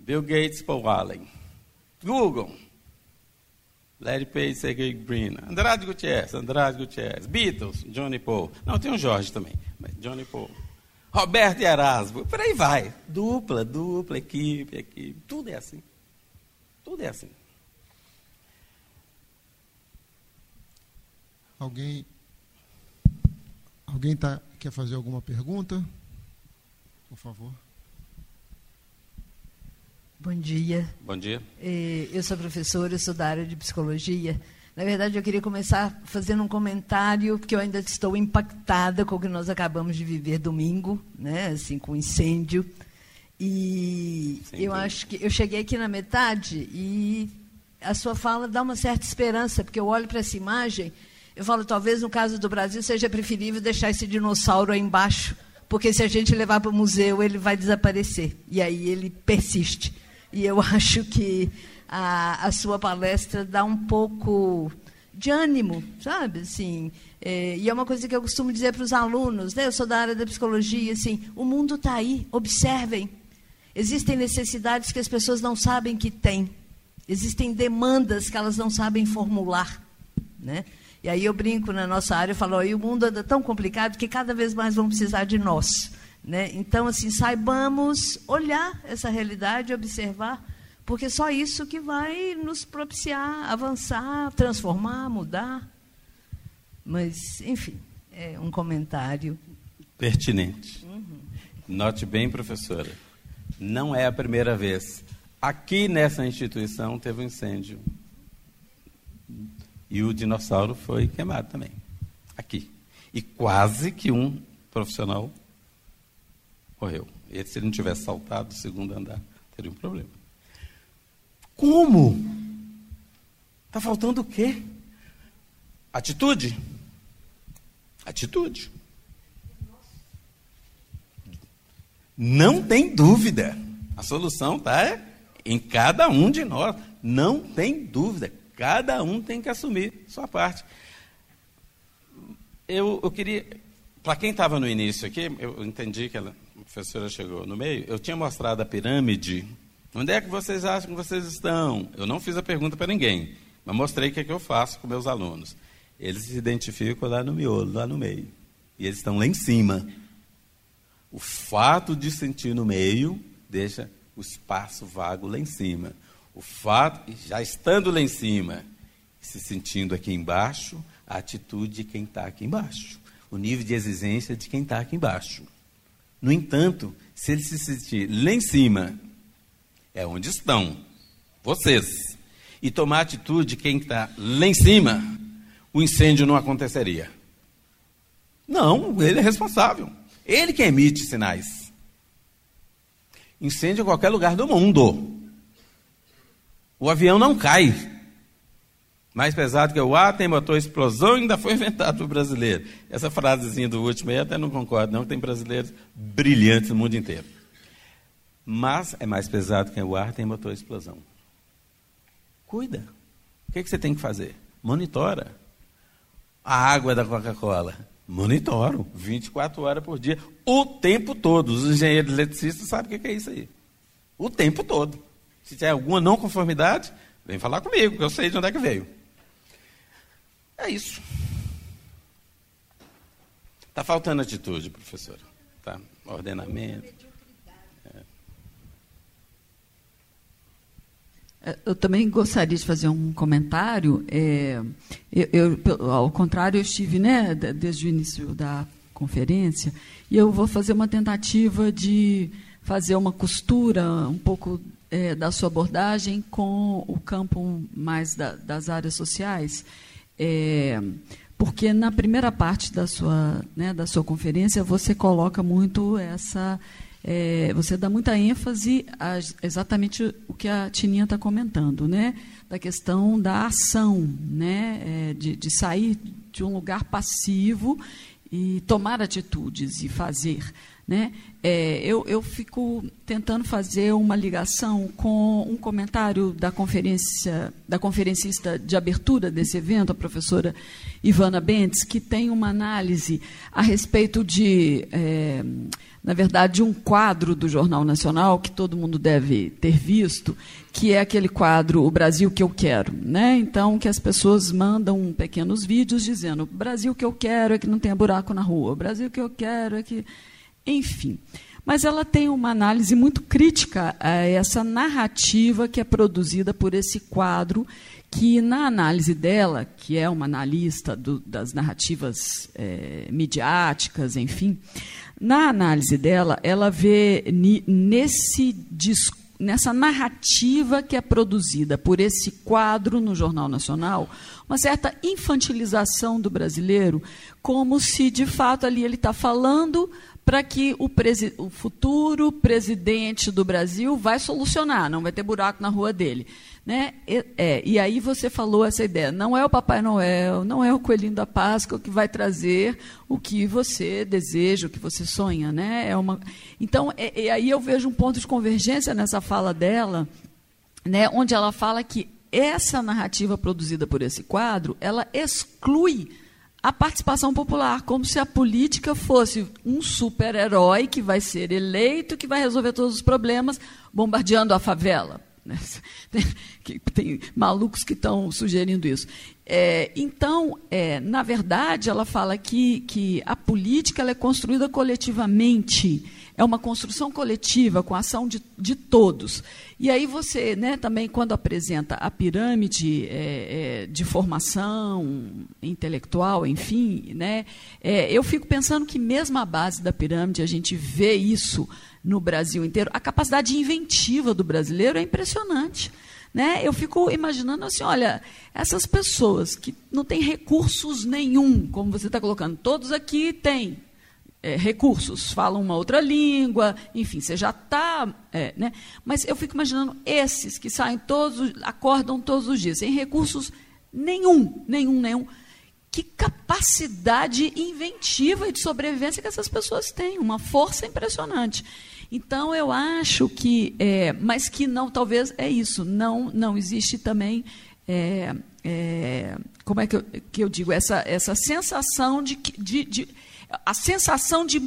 Bill Gates, Paul Allen, Google, Larry Page, Sergey Brin, Andrade Gutierrez, Andrade Gutierrez, Beatles, Johnny Paul. Não, tem um Jorge também. Johnny Paul. Roberto e Erasmo, por aí vai. Dupla, dupla, equipe, equipe. Tudo é assim. Tudo é assim. Alguém, alguém tá, quer fazer alguma pergunta? Por favor. Bom dia. Bom dia. Eh, eu sou professora, eu sou da área de psicologia. Na verdade, eu queria começar fazendo um comentário, porque eu ainda estou impactada com o que nós acabamos de viver domingo, né, assim, com o incêndio. E Sem eu acho que eu cheguei aqui na metade e a sua fala dá uma certa esperança, porque eu olho para essa imagem, eu falo, talvez no caso do Brasil seja preferível deixar esse dinossauro aí embaixo, porque se a gente levar para o museu, ele vai desaparecer. E aí ele persiste. E eu acho que a, a sua palestra dá um pouco de ânimo, sabe? Assim, é, e é uma coisa que eu costumo dizer para os alunos, né? eu sou da área da psicologia, assim, o mundo está aí, observem. Existem necessidades que as pessoas não sabem que têm. Existem demandas que elas não sabem formular. Né? E aí eu brinco na nossa área, eu falo, oh, o mundo anda tão complicado que cada vez mais vão precisar de nós. Né? Então, assim, saibamos olhar essa realidade, observar, porque só isso que vai nos propiciar avançar, transformar, mudar. Mas, enfim, é um comentário. Pertinente. Uhum. Note bem, professora, não é a primeira vez. Aqui nessa instituição teve um incêndio. E o dinossauro foi queimado também. Aqui. E quase que um profissional morreu. E se ele não tivesse saltado do segundo andar, teria um problema. Como? Está faltando o quê? Atitude. Atitude. Não tem dúvida. A solução está em cada um de nós. Não tem dúvida. Cada um tem que assumir sua parte. Eu, eu queria. Para quem estava no início aqui, eu entendi que ela, a professora chegou no meio. Eu tinha mostrado a pirâmide Onde é que vocês acham que vocês estão? Eu não fiz a pergunta para ninguém, mas mostrei o que, é que eu faço com meus alunos. Eles se identificam lá no miolo, lá no meio. E eles estão lá em cima. O fato de sentir no meio deixa o espaço vago lá em cima. O fato, já estando lá em cima, se sentindo aqui embaixo, a atitude de quem está aqui embaixo. O nível de exigência de quem está aqui embaixo. No entanto, se ele se sentir lá em cima, é onde estão vocês. E tomar atitude quem está lá em cima, o incêndio não aconteceria. Não, ele é responsável. Ele que emite sinais. Incêndio em qualquer lugar do mundo. O avião não cai. Mais pesado que o ar, tem motor explosão e ainda foi inventado por brasileiro. Essa frasezinha do último aí até não concordo, não, tem brasileiros brilhantes no mundo inteiro. Mas é mais pesado que o ar, tem motor explosão. Cuida. O que, é que você tem que fazer? Monitora. A água da Coca-Cola. Monitoro. 24 horas por dia. O tempo todo. Os engenheiros eletricistas sabem o que é isso aí. O tempo todo. Se tiver alguma não conformidade, vem falar comigo, que eu sei de onde é que veio. É isso. Está faltando atitude, professora. Tá? Ordenamento. É, eu também gostaria de fazer um comentário. É, eu, eu, ao contrário, eu estive né, desde o início da conferência e eu vou fazer uma tentativa de fazer uma costura um pouco é, da sua abordagem com o campo mais da, das áreas sociais. É, porque na primeira parte da sua, né, da sua conferência você coloca muito essa é, você dá muita ênfase a exatamente o que a Tininha está comentando, né? da questão da ação, né? É, de, de sair de um lugar passivo e tomar atitudes e fazer. Né? É, eu, eu fico tentando fazer uma ligação com um comentário da conferência da conferencista de abertura desse evento, a professora Ivana Bentes, que tem uma análise a respeito de, é, na verdade, um quadro do Jornal Nacional que todo mundo deve ter visto, que é aquele quadro O Brasil que eu quero. Né? Então, que as pessoas mandam pequenos vídeos dizendo: o Brasil que eu quero é que não tenha buraco na rua, o Brasil que eu quero é que enfim. Mas ela tem uma análise muito crítica a essa narrativa que é produzida por esse quadro, que, na análise dela, que é uma analista do, das narrativas é, midiáticas, enfim, na análise dela, ela vê nesse nessa narrativa que é produzida por esse quadro no Jornal Nacional, uma certa infantilização do brasileiro, como se de fato ali ele está falando para que o, o, futuro presidente do Brasil vai solucionar, não vai ter buraco na rua dele. Né? E, é, e aí você falou essa ideia, não é o Papai Noel, não é o Coelhinho da Páscoa que vai trazer o que você deseja, o que você sonha. Né? É uma... Então, é, aí eu vejo um ponto de convergência nessa fala dela, né, onde ela fala que essa narrativa produzida por esse quadro, ela exclui a participação popular, como se a política fosse um super-herói que vai ser eleito, que vai resolver todos os problemas, bombardeando a favela. Né? Tem, tem, malucos que estão sugerindo isso. É, então, é, na verdade, ela fala que, que a política é construída coletivamente é uma construção coletiva com a ação de, de todos. E aí você, né, também, quando apresenta a pirâmide é, é, de formação intelectual, enfim, né, é, eu fico pensando que mesmo a base da pirâmide, a gente vê isso no Brasil inteiro, a capacidade inventiva do brasileiro é impressionante. Né? Eu fico imaginando assim, olha, essas pessoas que não têm recursos nenhum, como você está colocando, todos aqui têm, é, recursos, falam uma outra língua, enfim, você já está. É, né? Mas eu fico imaginando esses que saem todos, acordam todos os dias, sem recursos nenhum, nenhum, nenhum. Que capacidade inventiva e de sobrevivência que essas pessoas têm, uma força impressionante. Então eu acho que, é, mas que não, talvez é isso, não, não existe também é, é, como é que eu, que eu, digo, essa, essa sensação de, de, de, a sensação de,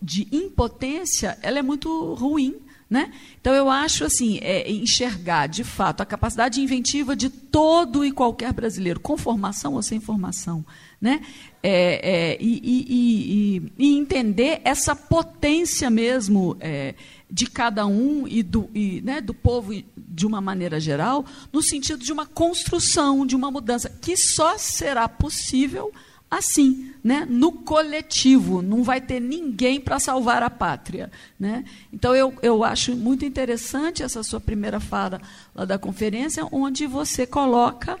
de impotência ela é muito ruim. Né? Então, eu acho assim, é, enxergar de fato a capacidade inventiva de todo e qualquer brasileiro, com formação ou sem formação, né? É, é, e, e, e, e, entender essa potência mesmo é, de cada um e do, né, do povo de uma maneira geral, no sentido de uma construção, de uma mudança, que só será possível assim, né? no coletivo, não vai ter ninguém para salvar a pátria. Né? Então, eu, eu acho muito interessante essa sua primeira fala lá da conferência, onde você coloca,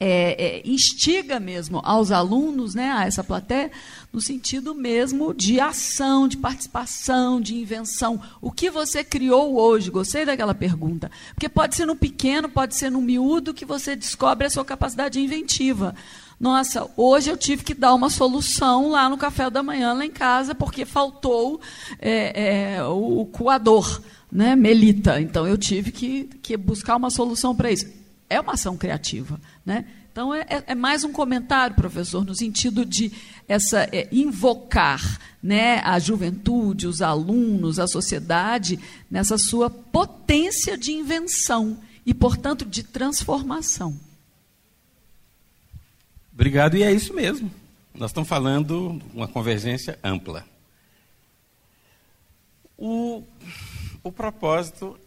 é, é, instiga mesmo aos alunos, né, a essa plateia, no sentido mesmo de ação, de participação, de invenção. O que você criou hoje? Gostei daquela pergunta. Porque pode ser no pequeno, pode ser no miúdo que você descobre a sua capacidade inventiva. Nossa, hoje eu tive que dar uma solução lá no café da manhã, lá em casa, porque faltou é, é, o, coador, né, melita. Então eu tive que, que buscar uma solução para isso. É uma ação criativa. Né? Então é, é, é, mais um comentário, professor, no sentido de essa é, invocar né, a juventude, os alunos, a sociedade, nessa sua potência de invenção e, portanto, de transformação. Obrigado, e é isso mesmo. Nós estamos falando uma convergência ampla. O, o propósito,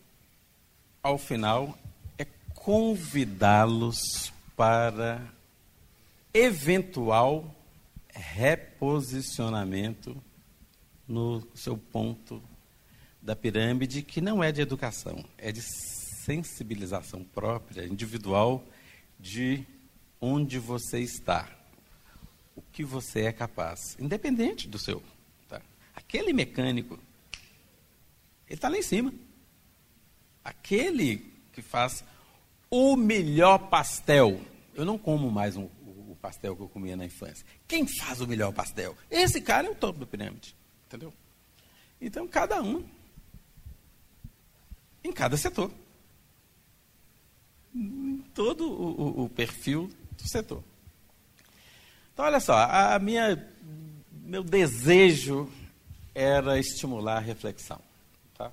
ao final, é convidá-los para eventual reposicionamento no seu ponto da pirâmide, que não é de educação, é de sensibilização própria, individual, de onde você está, o que você é capaz, independente do seu. Tá? Aquele mecânico, ele está lá em cima. Aquele que faz o melhor pastel. Eu não como mais um, o pastel que eu comia na infância. Quem faz o melhor pastel? Esse cara é o topo da pirâmide. Entendeu? Então, cada um, em cada setor. Todo o, o, o perfil setor. Então, olha só, a minha, meu desejo era estimular a reflexão. Tá?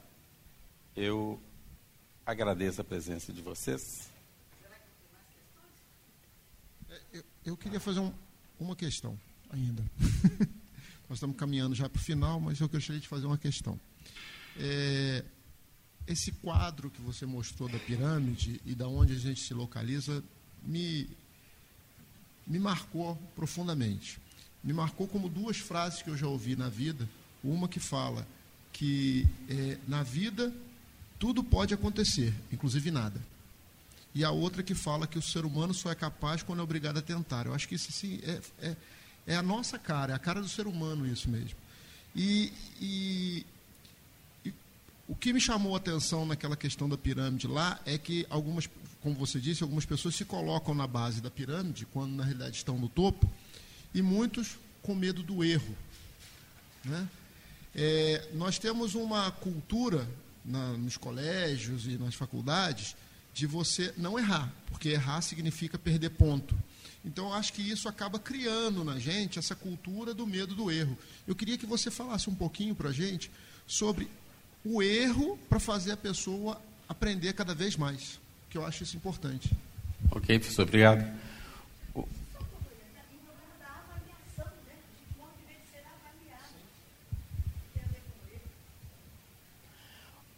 Eu agradeço a presença de vocês. É, eu, eu queria fazer um, uma questão ainda. Nós estamos caminhando já para o final, mas eu gostaria de fazer uma questão. É, esse quadro que você mostrou da pirâmide e da onde a gente se localiza me, me marcou profundamente. Me marcou como duas frases que eu já ouvi na vida. Uma que fala que é, na vida tudo pode acontecer, inclusive nada. E a outra que fala que o ser humano só é capaz quando é obrigado a tentar. Eu acho que isso assim, é, é é a nossa cara, é a cara do ser humano isso mesmo. E, e, e, o que me chamou a atenção naquela questão da pirâmide lá é que algumas, como você disse, algumas pessoas se colocam na base da pirâmide, quando na realidade estão no topo, e muitos com medo do erro. Né? É, nós temos uma cultura na, nos colégios e nas faculdades de você não errar, porque errar significa perder ponto. Então, acho que isso acaba criando na gente essa cultura do medo do erro. Eu queria que você falasse um pouquinho para a gente sobre o erro para fazer a pessoa aprender cada vez mais, que eu acho isso importante. Ok, professor, obrigado.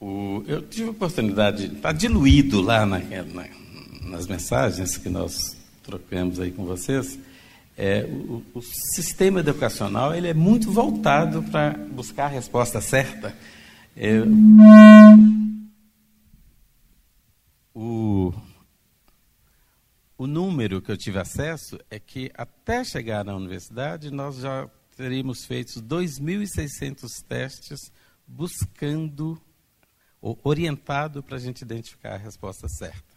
O, eu tive a oportunidade, está diluído lá na, na, nas mensagens que nós trocamos aí com vocês, é, o, o, sistema educacional ele é muito voltado para buscar a resposta certa. É, o número que eu tive acesso é que até chegar na universidade nós já teríamos feito 2.600 testes buscando, orientado para a gente identificar a resposta certa.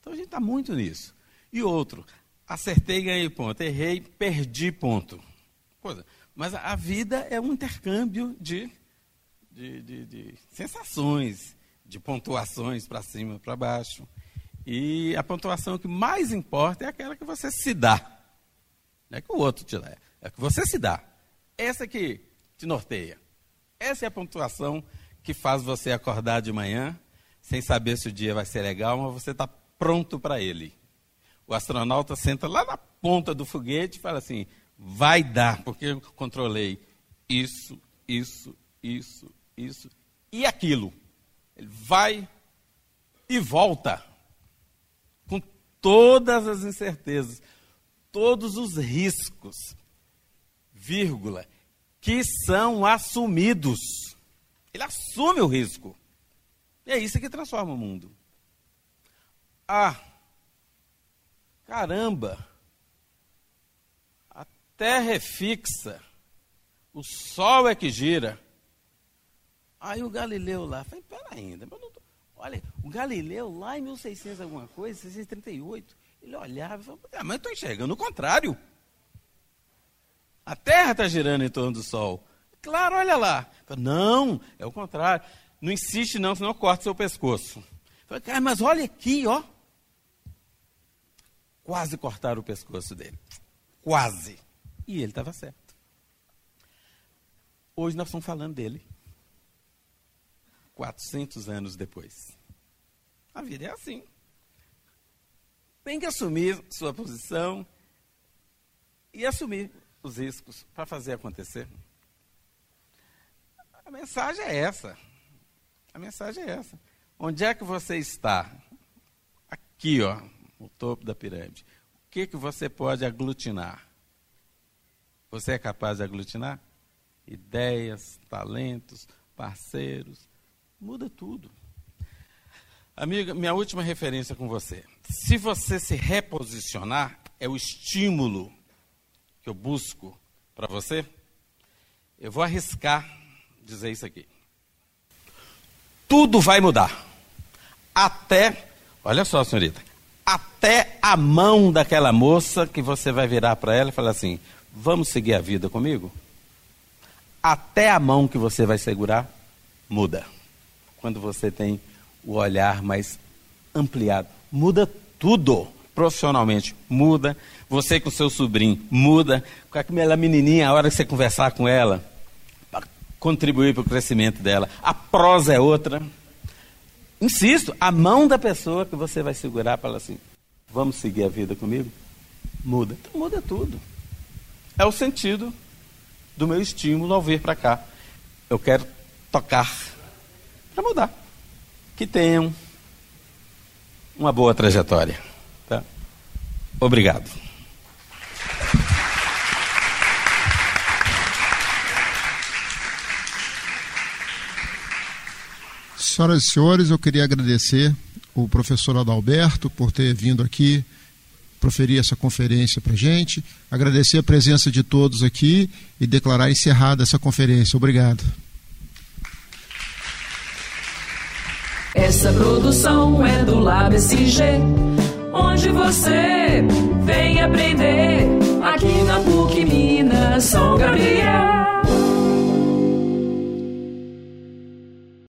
Então a gente está muito nisso. E outro, acertei, ganhei ponto. Errei, perdi ponto. Coisa. Mas a vida é um intercâmbio de, de, de, de sensações, de pontuações para cima, para baixo. E a pontuação que mais importa é aquela que você se dá. Não é que o outro te dá, é que você se dá. Essa que te norteia. Essa é a pontuação que faz você acordar de manhã sem saber se o dia vai ser legal, mas você está pronto para ele o astronauta senta lá na ponta do foguete e fala assim: vai dar, porque eu controlei isso, isso, isso, isso e aquilo. Ele vai e volta todas as incertezas, todos os riscos, vírgula, que são assumidos. Ele assume o risco. E é isso que transforma o mundo. Ah, Caramba! A terra é fixa, o sol é que gira. Aí o Galileu lá, falei, pera ainda, mas não. Olha, o Galileu lá em 1600 alguma coisa, 638, ele olhava e falou, ah, mas eu estou enxergando o contrário. A Terra está girando em torno do Sol. Claro, olha lá. Falei, não, é o contrário. Não insiste não, senão corta seu pescoço. Falei, cara, mas olha aqui, ó quase cortaram o pescoço dele. Quase. E ele estava certo. Hoje nós estamos falando dele. 400 anos depois. A vida é assim. Tem que assumir sua posição e assumir os riscos para fazer acontecer. A mensagem é essa. A mensagem é essa. Onde é que você está? Aqui, ó, o topo da pirâmide. O que, que você pode aglutinar? Você é capaz de aglutinar? Ideias, talentos, parceiros, muda tudo. Amiga, minha última referência com você. Se você se reposicionar, é o estímulo que eu busco para você. Eu vou arriscar dizer isso aqui. Tudo vai mudar. Até, olha só, senhorita, até a mão daquela moça que você vai virar para ela e falar assim: vamos seguir a vida comigo? Até a mão que você vai segurar muda. Quando você tem o olhar mais ampliado, muda tudo. Profissionalmente, muda. Você com seu sobrinho, muda. Com aquela menininha, a hora que você conversar com ela, para contribuir para o crescimento dela. A prosa é outra. Insisto, a mão da pessoa que você vai segurar para ela assim, vamos seguir a vida comigo? Muda. Então muda tudo. É o sentido do meu estímulo ao vir para cá. Eu quero tocar para mudar. Que tenham uma boa trajetória. Tá? Obrigado. Senhoras e senhores, eu queria agradecer o professor Adalberto por ter vindo aqui proferir essa conferência para gente, agradecer a presença de todos aqui e declarar encerrada essa conferência. Obrigado. Essa produção é do LabSG, onde você vem aprender aqui na PUC Minas São Gabriel.